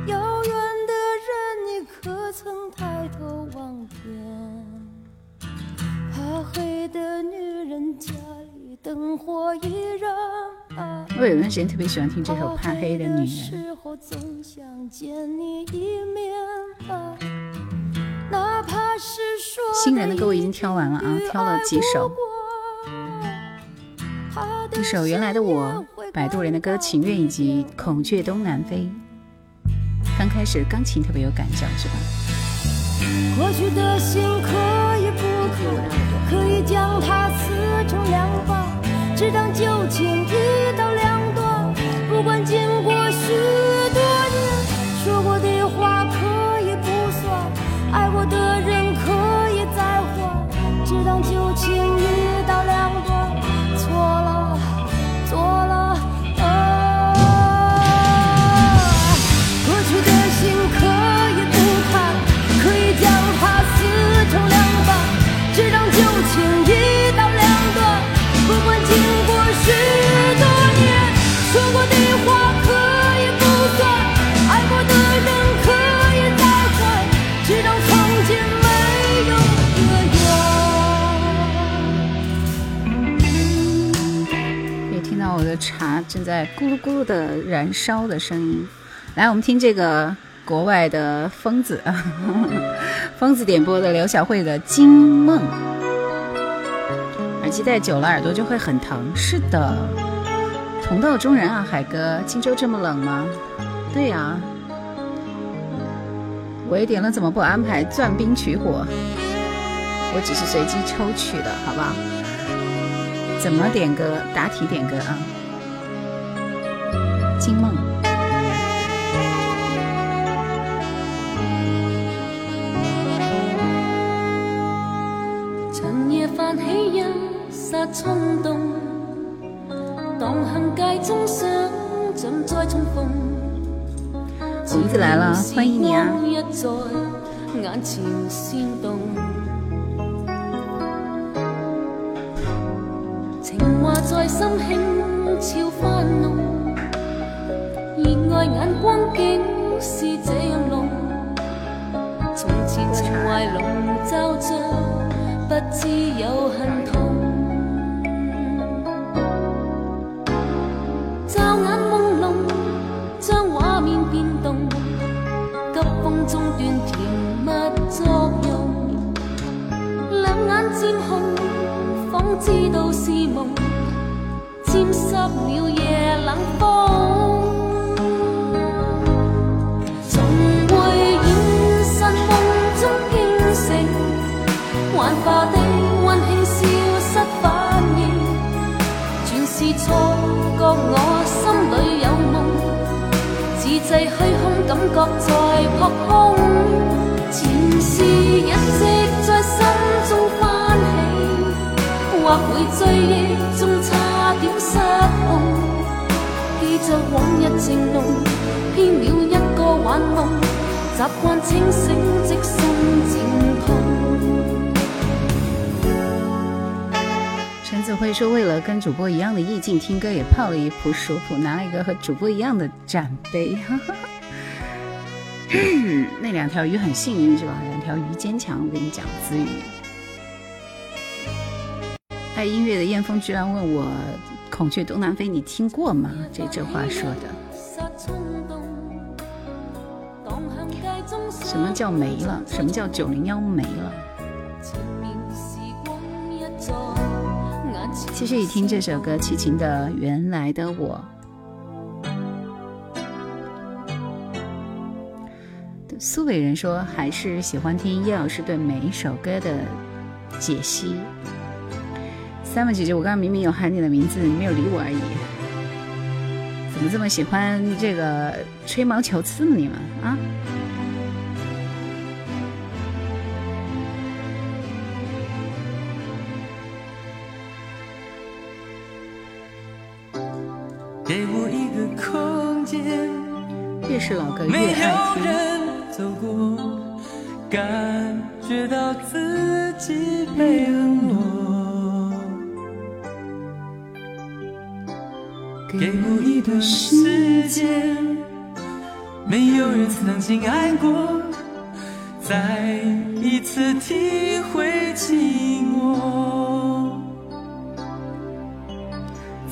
遥远的人，你可曾抬头望天？怕黑的女人，叫。我有段时间特别喜欢听这首《怕黑的女人》。新人的歌我已经挑完了啊，挑了几首。一首原来的我，摆渡人的歌《情愿》以及《孔雀东南飞》。刚开始钢琴特别有感觉，是吧？过去的心可以不看，可以将它撕成两半，只当旧情一正在咕噜咕噜的燃烧的声音，来，我们听这个国外的疯子，疯子点播的刘晓慧的《惊梦》。耳机戴久了，耳朵就会很疼。是的，同道中人啊，海哥，荆州这么冷吗？对呀，我也点了，怎么不安排钻冰取火？我只是随机抽取的，好不好？怎么点歌？答题点歌啊！惊梦。长夜泛起一刹冲动，荡行街中想怎再重逢。红子来了，欢迎你啊！眼前煽动，情话在心轻悄翻弄。热爱眼光竟是这样浓，从前情怀笼罩着，不知有恨痛。骤眼朦胧，将画面变动，急风中断甜蜜作用。两眼渐红，仿知道是梦，沾湿了夜冷风。自制虚空，感觉在扑空。前事一直在心中翻起，或会追忆中差点失控。记着往日情浓，偏了一个幻梦，习惯清醒，即心渐痛。子会说：“为了跟主播一样的意境听歌，也泡了一壶熟普，拿了一个和主播一样的展杯。那两条鱼很幸运是吧？两条鱼坚强。我跟你讲，子宇爱音乐的燕峰居然问我《孔雀东南飞》，你听过吗？这这话说的。什么叫没了？什么叫九零幺没了？”前面时光一继续听这首歌，齐秦的《原来的我》。苏伟人说，还是喜欢听叶老师对每一首歌的解析。三 r 姐姐，我刚刚明明有喊你的名字，你没有理我而已。怎么这么喜欢这个吹毛求疵呢？你们啊？越是老歌越爱听。感觉到自己被冷落。给我一段时间，没有人曾经爱过，再一次体会寂寞。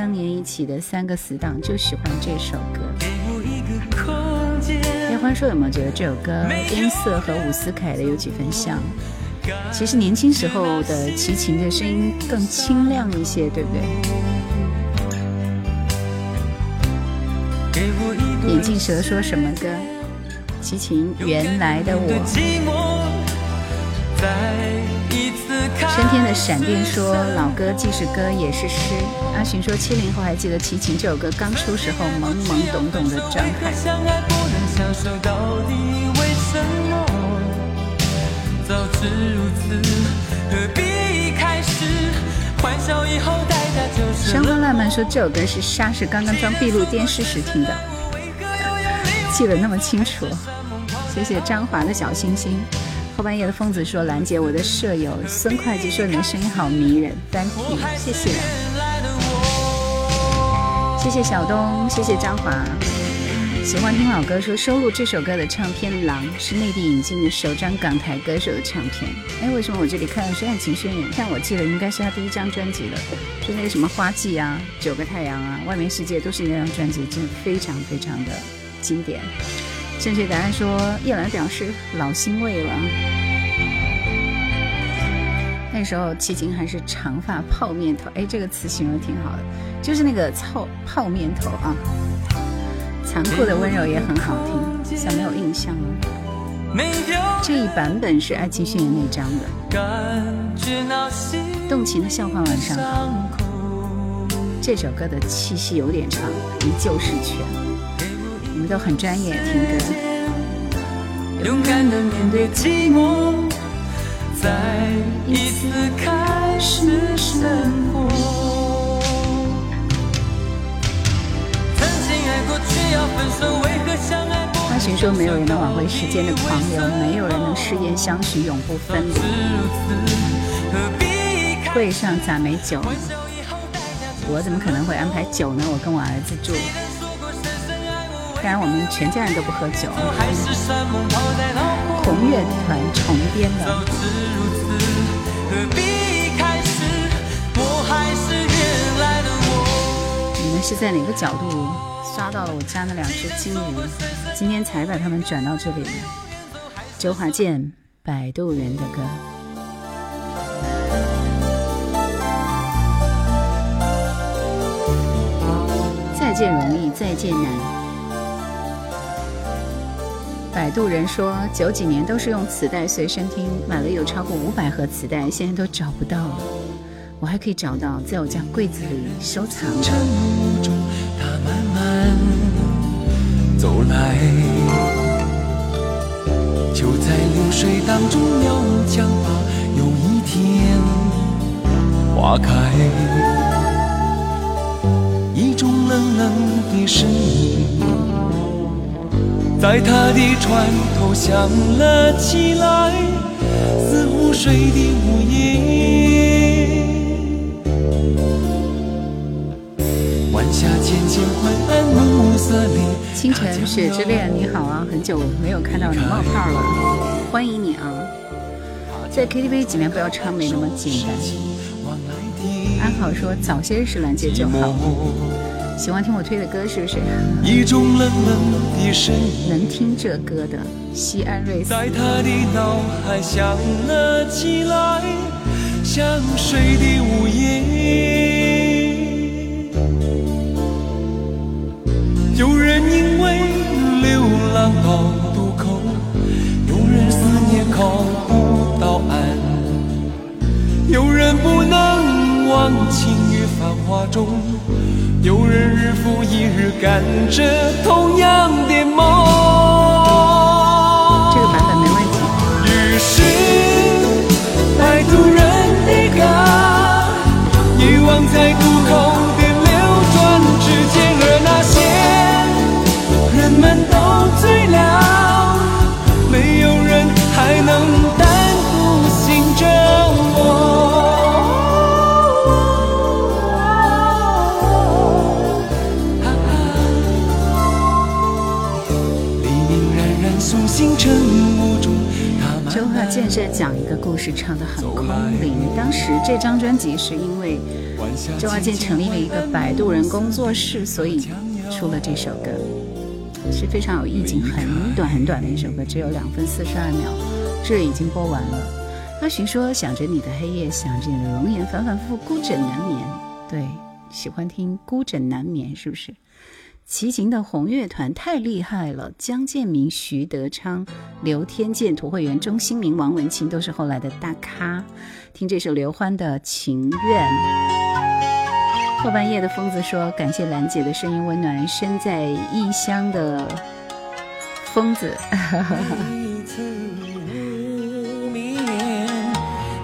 当年一起的三个死党就喜欢这首歌。叶欢说有没有觉得这首歌音色和伍思凯的有几分像？其实年轻时候的齐秦的声音更清亮一些，对不对？眼镜蛇说什么歌？齐秦原来的我。升天的闪电说老歌既是歌也是诗。阿寻说七零后还记得齐秦这首歌刚出时候懵懵懂懂的状态。山花烂漫说这首歌是沙是刚刚装闭路电视时听的。记得那么清楚，谢谢张华的小星星。后半夜的疯子说：“兰姐，我的舍友孙会计说你的声音好迷人。” Thank you，谢谢。谢谢小东，谢谢张华。喜欢听老歌，说收录这首歌的唱片《狼》是内地引进的首张港台歌手的唱片。哎，为什么我这里看的是《爱情宣言》？但我记得应该是他第一张专辑了，是那个什么花季啊、九个太阳啊、外面世界都是那张专辑，真的非常非常的。经典，正确答案说叶兰表示老欣慰了。那时候齐秦还是长发泡面头，哎，这个词形容挺好的，就是那个泡泡面头啊。残酷的温柔也很好听，像没有印象了。这一版本是《爱情宣言》那张的。动情的笑话晚上好。这首歌的气息有点长，依旧是全。都很专业，听歌。勇敢的面对寂寞，再一次开始生活。曾经爱过却要分手，为何相爱？阿寻说：没有人能挽回时间的狂流，没有人能誓言相许永不分离。柜上咋没酒？我怎么可能会安排酒呢？我跟我儿子住。当然，我们全家人都不喝酒。红乐团重编的。你们是在哪个角度刷到了我家那两只金鱼？今天才把它们转到这里的。周华健，《摆渡人》的歌。再见容易，再见难。摆渡人说，九几年都是用磁带随身听，买了有超过五百盒磁带，现在都找不到了。我还可以找到，在我家柜子里收藏。他慢慢走来，就在流水当中渺无讲法。有一天，花开，一种冷冷的声音。在他的船头响了起来，似湖水的午夜。晚霞渐渐昏暗，暮色里。清晨雪之恋，你好啊，很久没有看到你冒泡了，欢迎你啊！在 KTV 尽量不要唱没那么简单。安好说早些认识兰姐就好。喜欢听我推的歌是不是？一种冷冷的声音，能听这歌的西安瑞斯。在他的脑海响了起来，像水的午夜。有人因为流浪到渡口，有人思念靠不到岸，有人不能忘情于繁华中。有人日复一日赶着同样的梦，这个版本没问题。于是，摆渡人的歌，遗忘在渡口是讲一个故事，唱的很空灵。当时这张专辑是因为周华健成立了一个摆渡人工作室，所以出了这首歌，是非常有意境、很短很短的一首歌，只有两分四十二秒，这已经播完了。阿寻说：“想着你的黑夜，想着你的容颜，反反复复，孤枕难眠。”对，喜欢听《孤枕难眠》，是不是？齐秦的红乐团太厉害了，江建明、徐德昌、刘天健、涂慧源、钟兴民、王文清都是后来的大咖。听这首刘欢的《情愿》。后半夜的疯子说：“感谢兰姐的声音温暖，身在异乡的疯子。”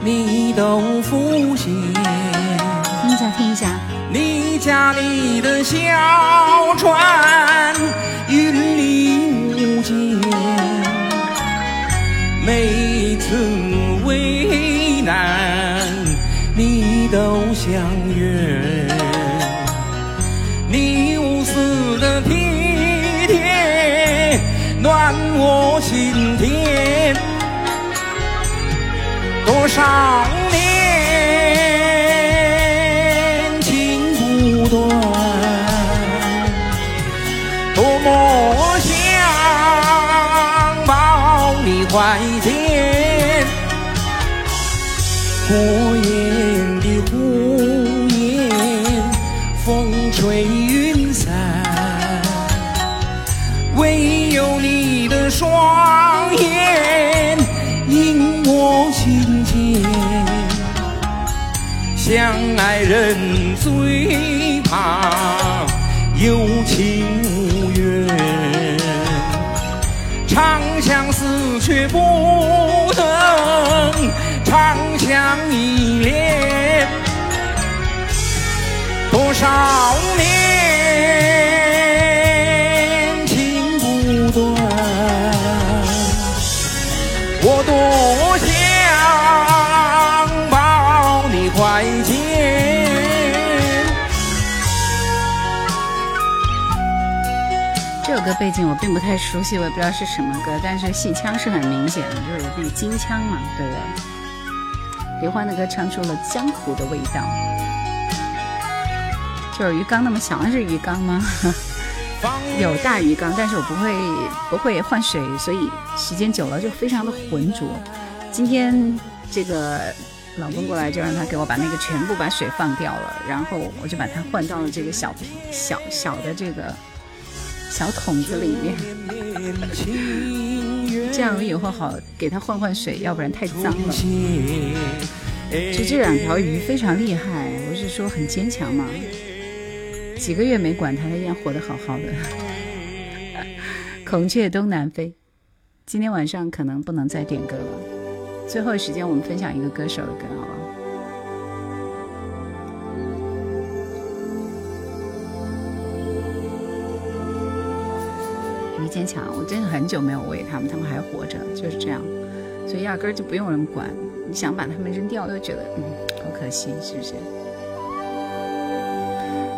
你都浮现。听一下，听一下。你家里的小船云里雾间，每次为难你都相约。你无私的体贴暖我心田，多少年。再见我也少年情不断，我多想抱你怀间。这首歌背景我并不太熟悉，我也不知道是什么歌，但是戏腔是很明显的，就是那个京腔嘛，对不对？刘欢的歌唱出了江湖的味道，就是鱼缸那么小，那是鱼缸吗？有大鱼缸，但是我不会不会换水，所以时间久了就非常的浑浊。今天这个老公过来就让他给我把那个全部把水放掉了，然后我就把它换到了这个小小小的这个。小桶子里面，这样以后好给它换换水，要不然太脏了。就这两条鱼非常厉害，我是说很坚强嘛。几个月没管它，它依然活得好好的。孔雀东南飞，今天晚上可能不能再点歌了。最后时间，我们分享一个歌手的歌，好吧？坚强，我真的很久没有喂他们，他们还活着，就是这样，所以压根儿就不用人管。你想把他们扔掉，又觉得嗯，好可惜，是不是？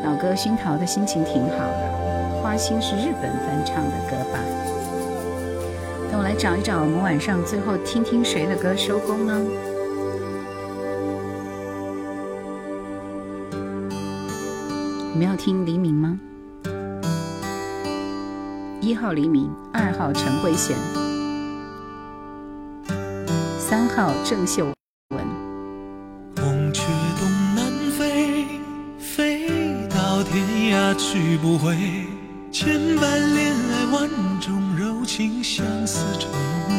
老歌熏陶的心情挺好的，《花心》是日本翻唱的歌吧？等我来找一找，我们晚上最后听听谁的歌收工呢？你们要听黎明吗？一号黎明，二号陈慧娴，三号郑秀去不回。千般恋爱万种柔情，相思成灰。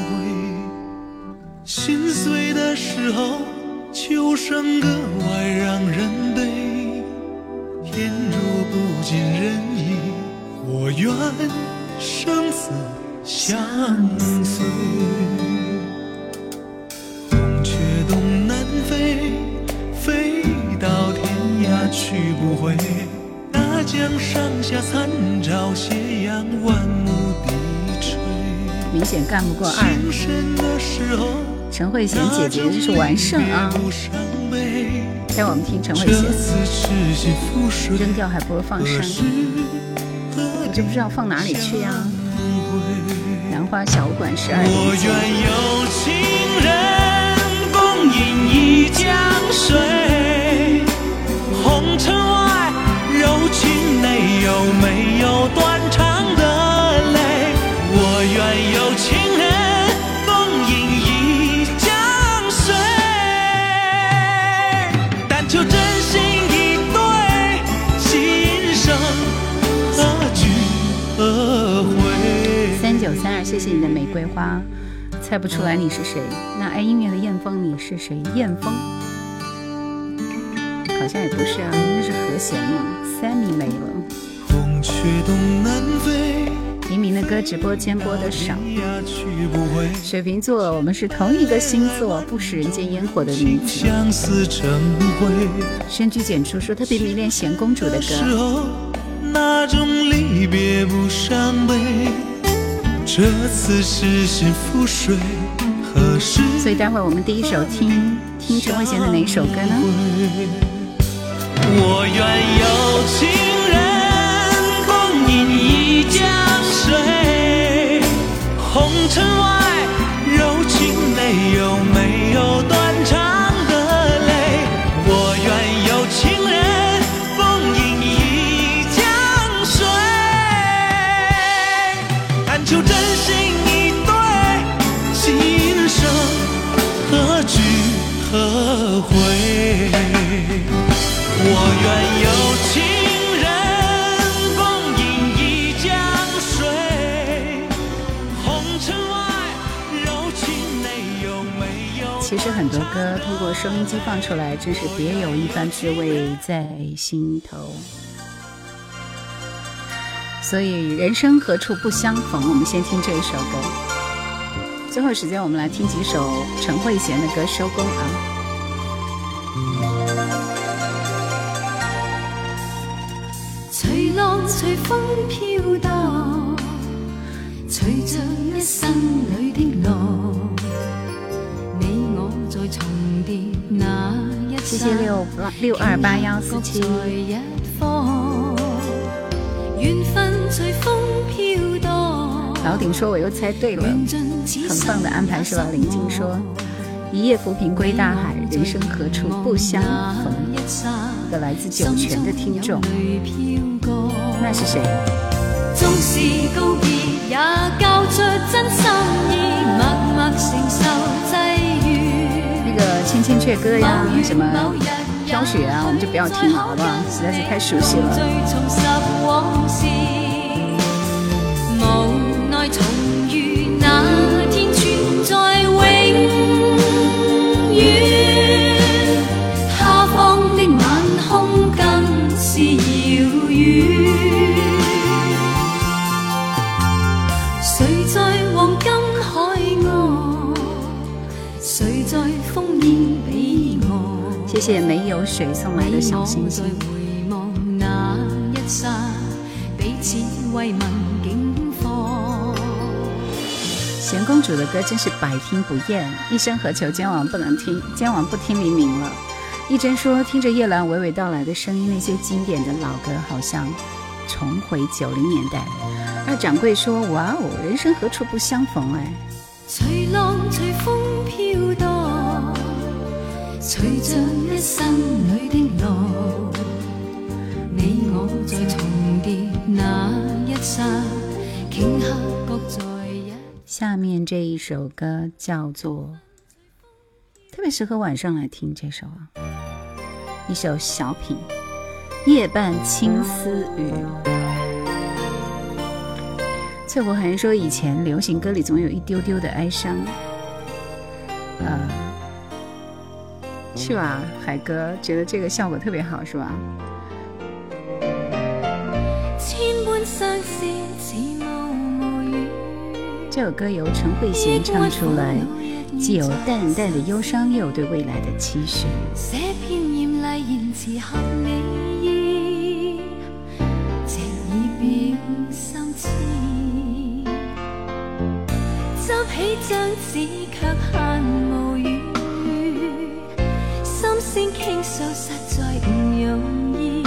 心碎的时候，秋声格外让人悲。天若不尽人意，我愿。生死相随，大江上下残照，斜阳万木低垂。明显干不过二。陈慧娴姐姐，这是完胜啊！陪我们听陈慧娴。扔掉还不如放生。我就不知道放哪里去呀？回。兰花小馆十二我点愿有情人共饮一江水，红尘外柔情内有没有断肠的泪？我愿有情人共饮一江水，但求真心一对，今生何聚何回？三九三二，谢谢你的玫瑰花，猜不出来你是谁。那爱音乐的燕峰，你是谁？燕峰像也不是啊，应该是和弦嘛。Sammy 没了。红雀东南飞，黎明的歌直播间播的少。水瓶座，我们是同一个星座，不食人间烟火的女子。深居简出说特别迷恋贤公主的歌，那种离别不伤悲，这次是心覆水，何时？所以待会儿我们第一首听听陈慧娴的哪一首歌呢？我愿有情人共饮一江水，红尘外柔情内有没有断很多歌通过收音机放出来，真是别有一番滋味在心头。所以人生何处不相逢？我们先听这一首歌。最后时间，我们来听几首陈慧娴的歌收工啊。随浪随风飘荡，随着一生里的浪，谢谢六六二八幺四七，缘分随风飘荡。老顶说我又猜对了，很棒的安排是吧？林静说，一夜浮萍归大海，人生何处不相逢。一个来自酒泉的听众，那是谁？纵是告别，也交出真心意，默默承受。那个千千阙歌呀，什么飘雪啊，我们就不要听了，好不好？实在是太熟悉了。在，风烟？谢谢没有水送来的小星星。回望那一刹，彼此慰问境况。贤公主的歌真是百听不厌，一生何求？今晚不能听，今晚不听黎明了。一真说，听着夜兰娓娓道来的声音，那些经典的老歌好像重回九零年代。二掌柜说，哇哦，人生何处不相逢？哎，随浪随风随着一生里的路，你我在重叠那一刹，顷刻各在一。下面这一首歌叫做，特别适合晚上来听这首啊，一首小品《夜半青丝雨》。翠湖寒说，以前流行歌里总有一丢丢的哀伤，呃，是吧？海哥觉得这个效果特别好，是吧？千般相思似雾无，这首歌由陈慧娴唱出来，既有淡淡的忧伤，又有对未来的期许。写篇艳丽言辞先倾诉实在唔容易，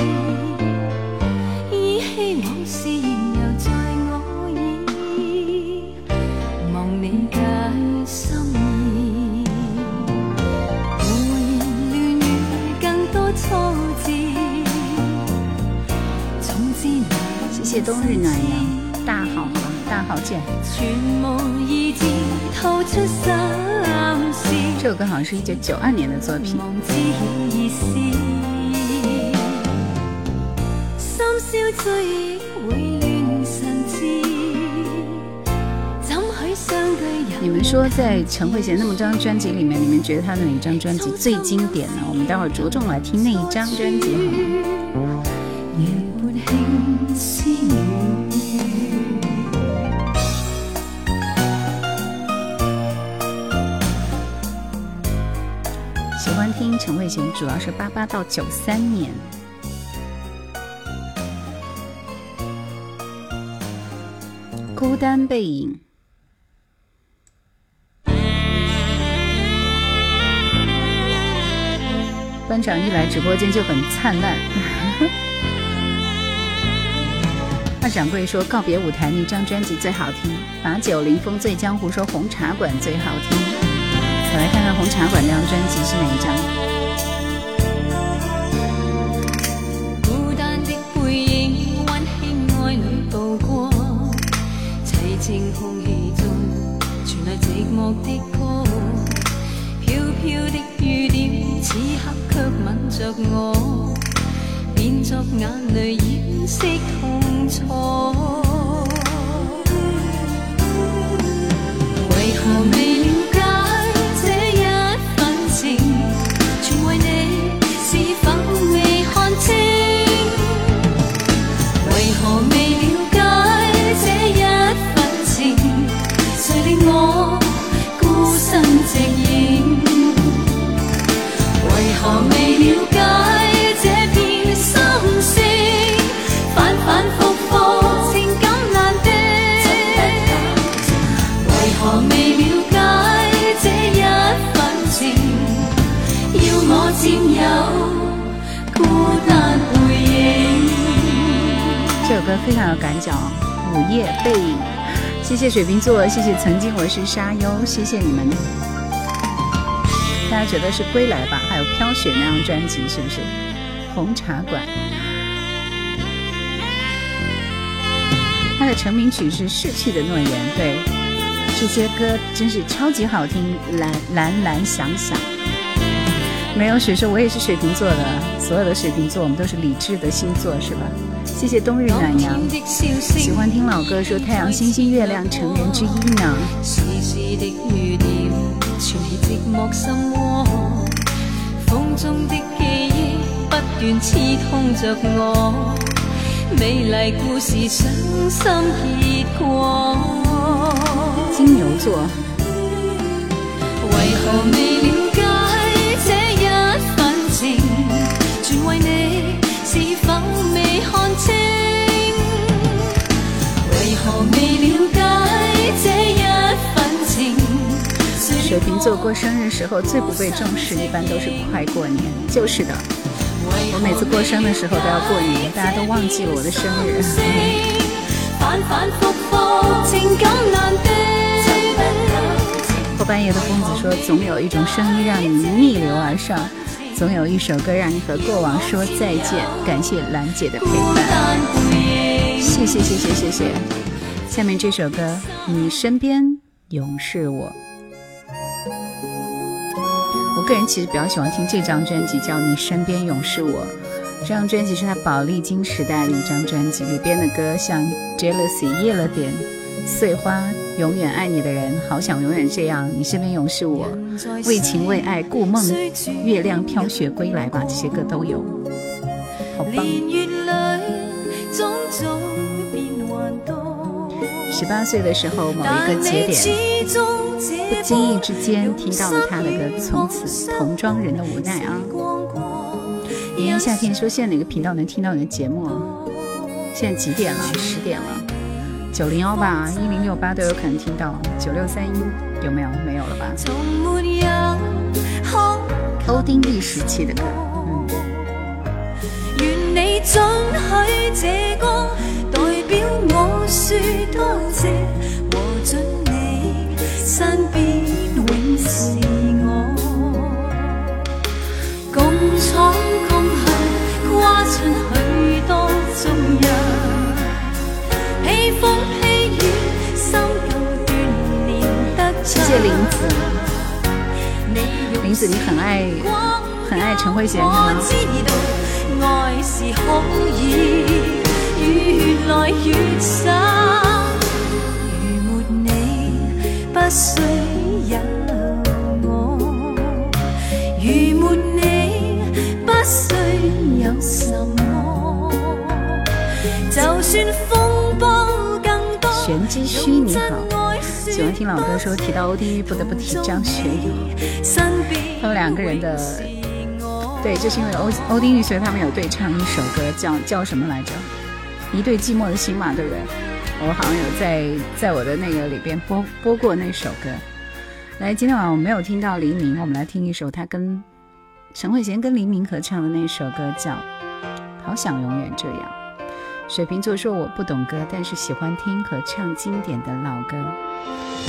依稀往事仍在我耳，望你解心意。回乱雨更多挫折，总之谢谢冬日暖阳，大好啊，大好见。全无意志透出心事。这首歌好像是一九九二年的作品。你们说，在陈慧娴那么张专辑里面，你们觉得她的哪张专辑最经典呢？我们待会儿着重来听那一张专辑好吗？陈慧娴，主要是八八到九三年。孤单背影。班长一来直播间就很灿烂。二掌柜说告别舞台那张专辑最好听，把酒临风醉江湖说红茶馆最好听。再来看看红茶馆这张专辑是哪一张？孤单的背影，温馨爱侣度过，凄清空气中传来寂寞的歌，飘飘的雨点，此刻。却吻着我，变作眼泪掩饰痛楚。为何未了解只有孤单这首歌非常有感觉哦，《午夜背影》。谢谢水瓶座，谢谢曾经我是沙优，谢谢你们。大家觉得是归来吧？还有飘雪那张专辑是不是？红茶馆，他的成名曲是逝去的诺言。对，这些歌真是超级好听。蓝蓝蓝想想，没有水说，我也是水瓶座的。所有的水瓶座，我们都是理智的星座，是吧？谢谢冬日暖阳，喜欢听老歌，说太阳、星星、月亮，成人之一呢。全是寂寞心窝，风中的记忆不断刺痛着我，美丽故事伤心结果。金牛座，为何未了水瓶座过生日时候最不被重视，一般都是快过年。就是的，我每次过生的时候都要过年，大家都忘记了我的生日。反反复复，情感难后半夜的疯子说：“总有一种声音让你逆流而上，总有一首歌让你和过往说再见。”感谢兰姐的陪伴，谢谢谢谢谢谢。下面这首歌，你身边永是我。我个人其实比较喜欢听这张专辑，叫《你身边永是我》。这张专辑是他宝丽金时代的一张专辑，里边的歌像《Jealousy》、夜了点、碎花、永远爱你的人、好想永远这样、你身边永是我、为情为爱、故梦、月亮飘雪归来吧，这些歌都有，好棒。十八岁的时候，某一个节点，不经意之间听到了他的歌，从此童装人的无奈啊！炎炎夏天说，现在哪个频道能听到你的节目？现在几点了？十点了。九零幺吧，一零六八都有可能听到。九六三一有没有？没有了吧？欧丁力时期的歌，嗯。代表我说多谢，身边永是我。共闯共行，跨出许多，心锻炼得。谢林子，林子，你很爱很爱陈慧娴是吗？爱是可以越来越深。吗？玄机虚你好，喜欢听老歌，说提到欧丁玉不得不提张学友，他们两个人的，对，就是因为欧欧丁玉，所以他们有对唱一首歌，叫叫什么来着？一对寂寞的心嘛，对不对？我好像有在在我的那个里边播播过那首歌。来，今天晚上我没有听到黎明，我们来听一首他跟陈慧娴跟黎明合唱的那首歌，叫《好想永远这样》。水瓶座说我不懂歌，但是喜欢听和唱经典的老歌。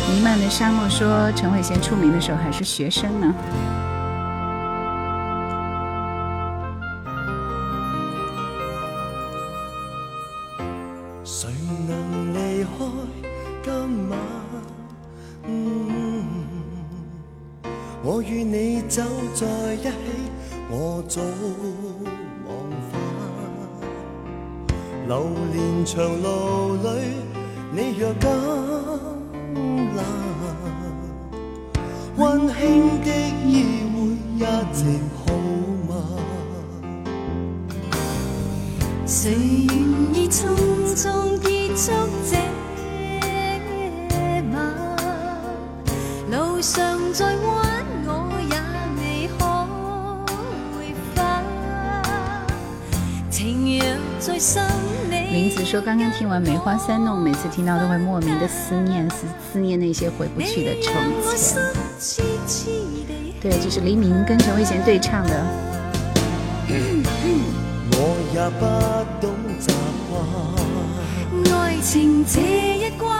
弥漫的沙漠说陈慧娴出名的时候还是学生呢。我与你走在一起，我早忘返。流连长路里，你若更难，温馨的意会一直好吗？谁愿意匆匆结束这？刚刚听完《梅花三弄》，每次听到都会莫名的思念，思思念那些回不去的从前。对，就是黎明跟陈慧娴对唱的。我也不懂习惯爱情这一关，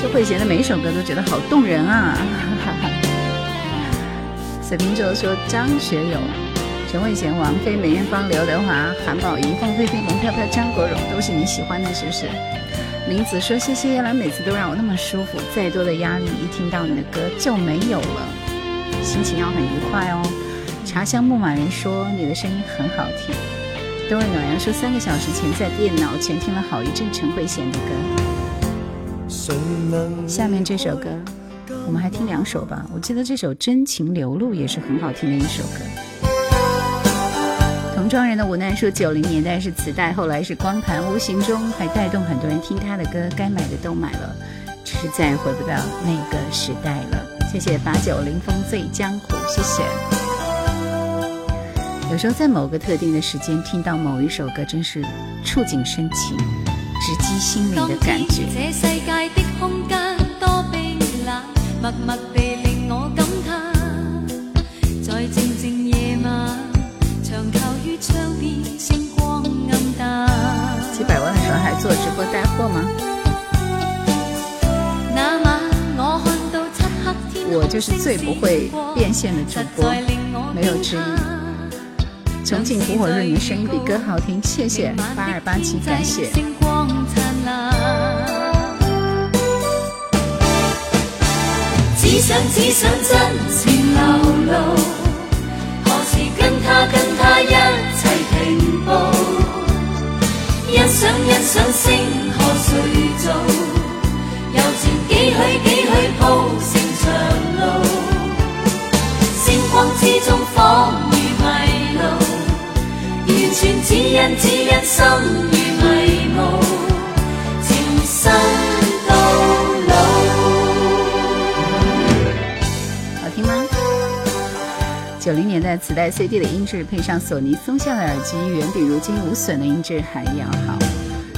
就慧娴的每一首歌都觉得好动人啊！水瓶座说张学友。陈慧娴、王菲、梅艳芳、刘德华、韩宝仪、凤飞飞、龙飘飘、张国荣，都是你喜欢的，是不是？林子说：“谢谢叶兰，每次都让我那么舒服，再多的压力，一听到你的歌就没有了，心情要很愉快哦。”茶香牧马人说：“你的声音很好听。”冬日暖阳说：“三个小时前在电脑前听了好一阵陈慧娴的歌。”下面这首歌，我们还听两首吧。我记得这首《真情流露》也是很好听的一首歌。童装人的无奈说：“九零年代是磁带，后来是光盘，无形中还带动很多人听他的歌，该买的都买了，只是再也回不到那个时代了。”谢谢八九零风醉江湖，谢谢。有时候在某个特定的时间听到某一首歌，真是触景生情，直击心灵的感觉。几百万的时候还做直播带货吗？我就是最不会变现的主播，没有之一。重庆虎火说你的声音比歌好听，谢谢八二八七，感谢。只想只想真情流露，何时跟他跟他一齐停步？一想，一想星河谁做？柔情几许代磁带 CD 的音质配上索尼松下的耳机，远比如今无损的音质还要好。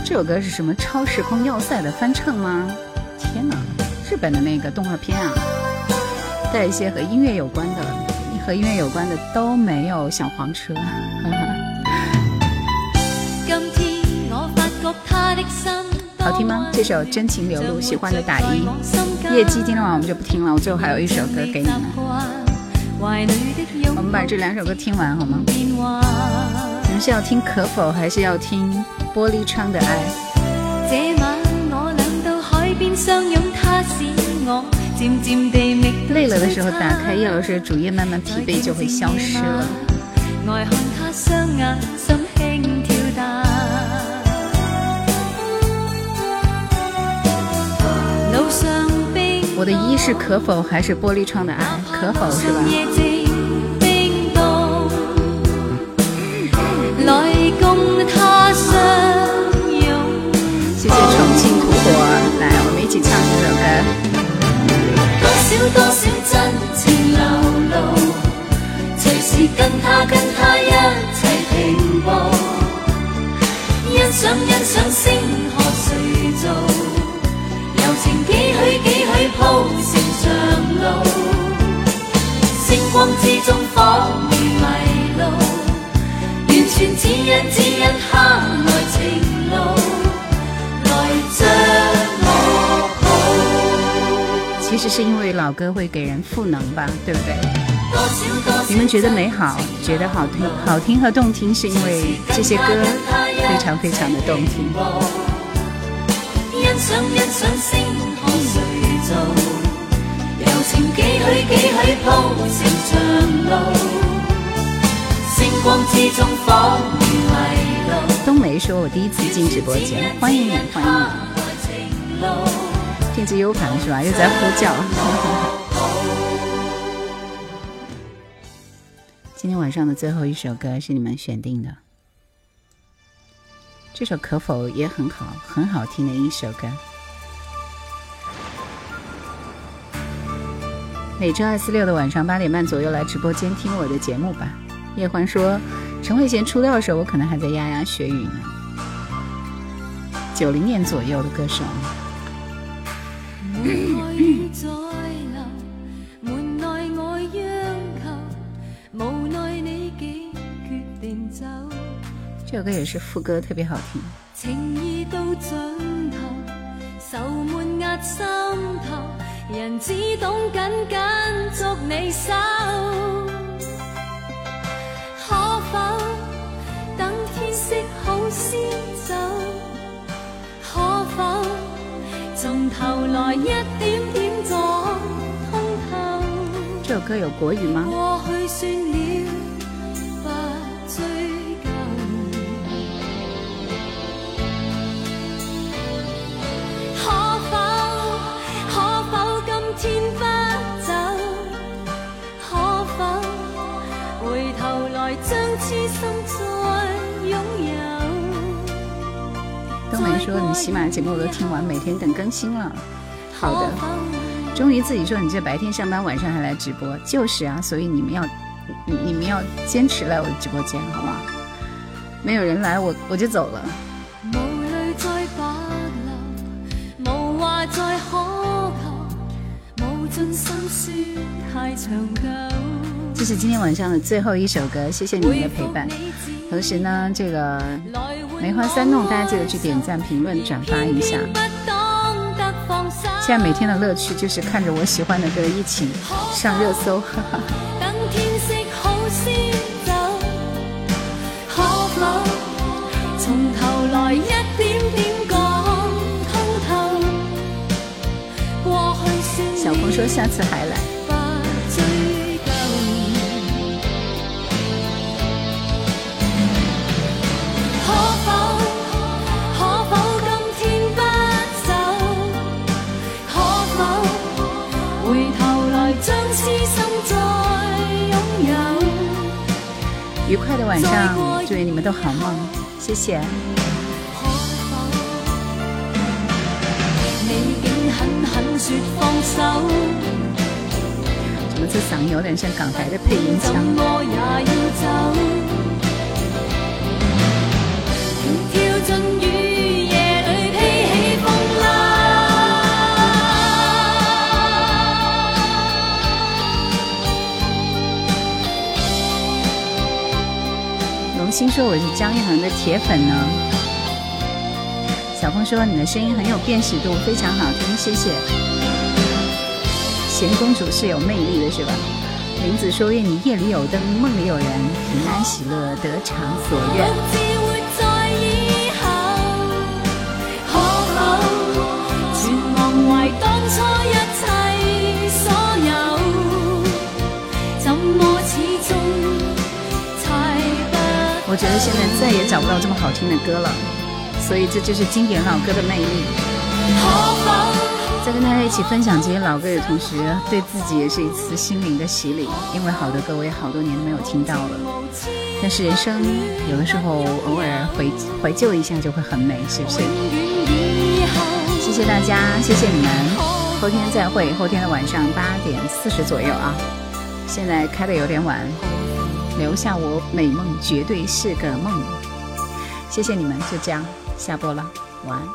这首歌是什么超时空要塞的翻唱吗？天哪，日本的那个动画片啊！带一些和音乐有关的，和音乐有关的都没有小黄车。好听吗？这首《真情流露》，喜欢的打一。夜机今天晚上我们就不听了，我最后还有一首歌给你们。我们把这两首歌听完好吗？你们是要听可否，还是要听玻璃窗的爱？累了的时候，打开叶老师的主页，慢慢疲惫就会消失了。我的一是可否，还是玻璃窗的爱？可否是吧？谢谢重庆土火，来，我们一起唱这首歌。少多少真情流露，随时跟他跟他一齐停步，欣赏欣赏星河柔情几许铺成长路，星光之中仿如迷路，完全只因只因黑爱情路，来将。其实是因为老歌会给人赋能吧，对不对？你们觉得美好，觉得好听，好听和动听，是因为这些歌非常非常的动听。冬梅说：“我第一次进直播间，欢迎你，欢迎你。”电子 U 盘是吧？又在呼叫。今天晚上的最后一首歌是你们选定的，这首可否也很好，很好听的一首歌。每周二、四、六的晚上八点半左右来直播间听我的节目吧。叶欢说，陈慧娴出道的时候，我可能还在牙牙学语呢。九零年左右的歌手。这首歌也是副歌特别好听。情意到尽头，愁闷压心头，人只懂紧紧捉你手。可否等天色好先走？可否？从头来一点点讲通透。这首歌有国语吗？过去算了，头来将痴心再拥有？冬梅说：“你喜马节目我都听完，每天等更新了。”好的，终于自己说你这白天上班，晚上还来直播，就是啊，所以你们要，你们要坚持来我的直播间，好吗？没有人来，我我就走了。这是今天晚上的最后一首歌，谢谢你们的陪伴。同时呢，这个梅花三弄，大家记得去点赞、评论、转发一下。现在每天的乐趣就是看着我喜欢的歌一起上热搜。哈哈。小鹏说下次还来。愉快的晚上，祝愿你们都好梦，谢谢。怎么这嗓音有点像港台的配音腔？听说我是张一恒的铁粉呢。小峰说你的声音很有辨识度，非常好听，谢谢。贤公主是有魅力的，是吧？林子说愿你夜里有灯，梦里有人，平安喜乐，得偿所愿。觉得现在再也找不到这么好听的歌了，所以这就是经典老歌的魅力。在跟大家一起分享这些老歌的同时，对自己也是一次心灵的洗礼，因为好的歌我也好多年没有听到了。但是人生有的时候偶尔回怀旧一下就会很美，是不是？谢谢大家，谢谢你们。后天再会，后天的晚上八点四十左右啊。现在开的有点晚。留下我美梦，绝对是个梦。谢谢你们，就这样下播了，晚安。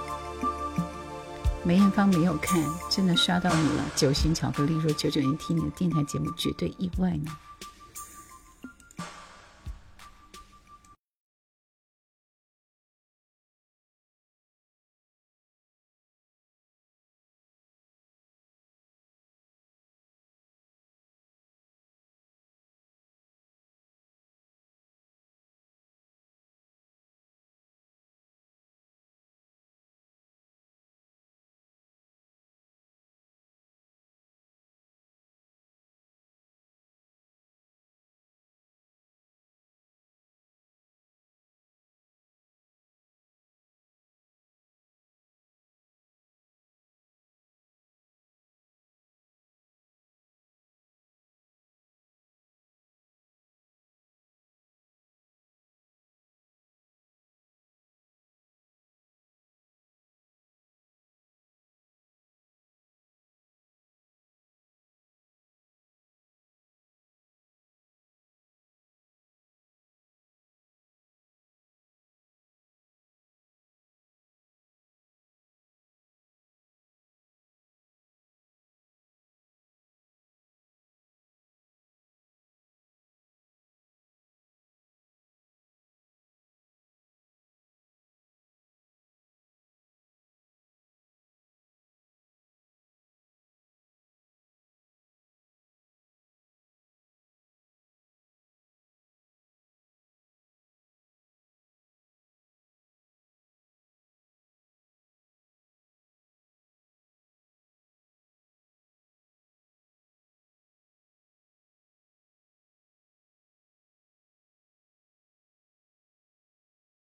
梅艳芳没有看，真的刷到你了。九星巧克力说九九年听你的电台节目，绝对意外呢。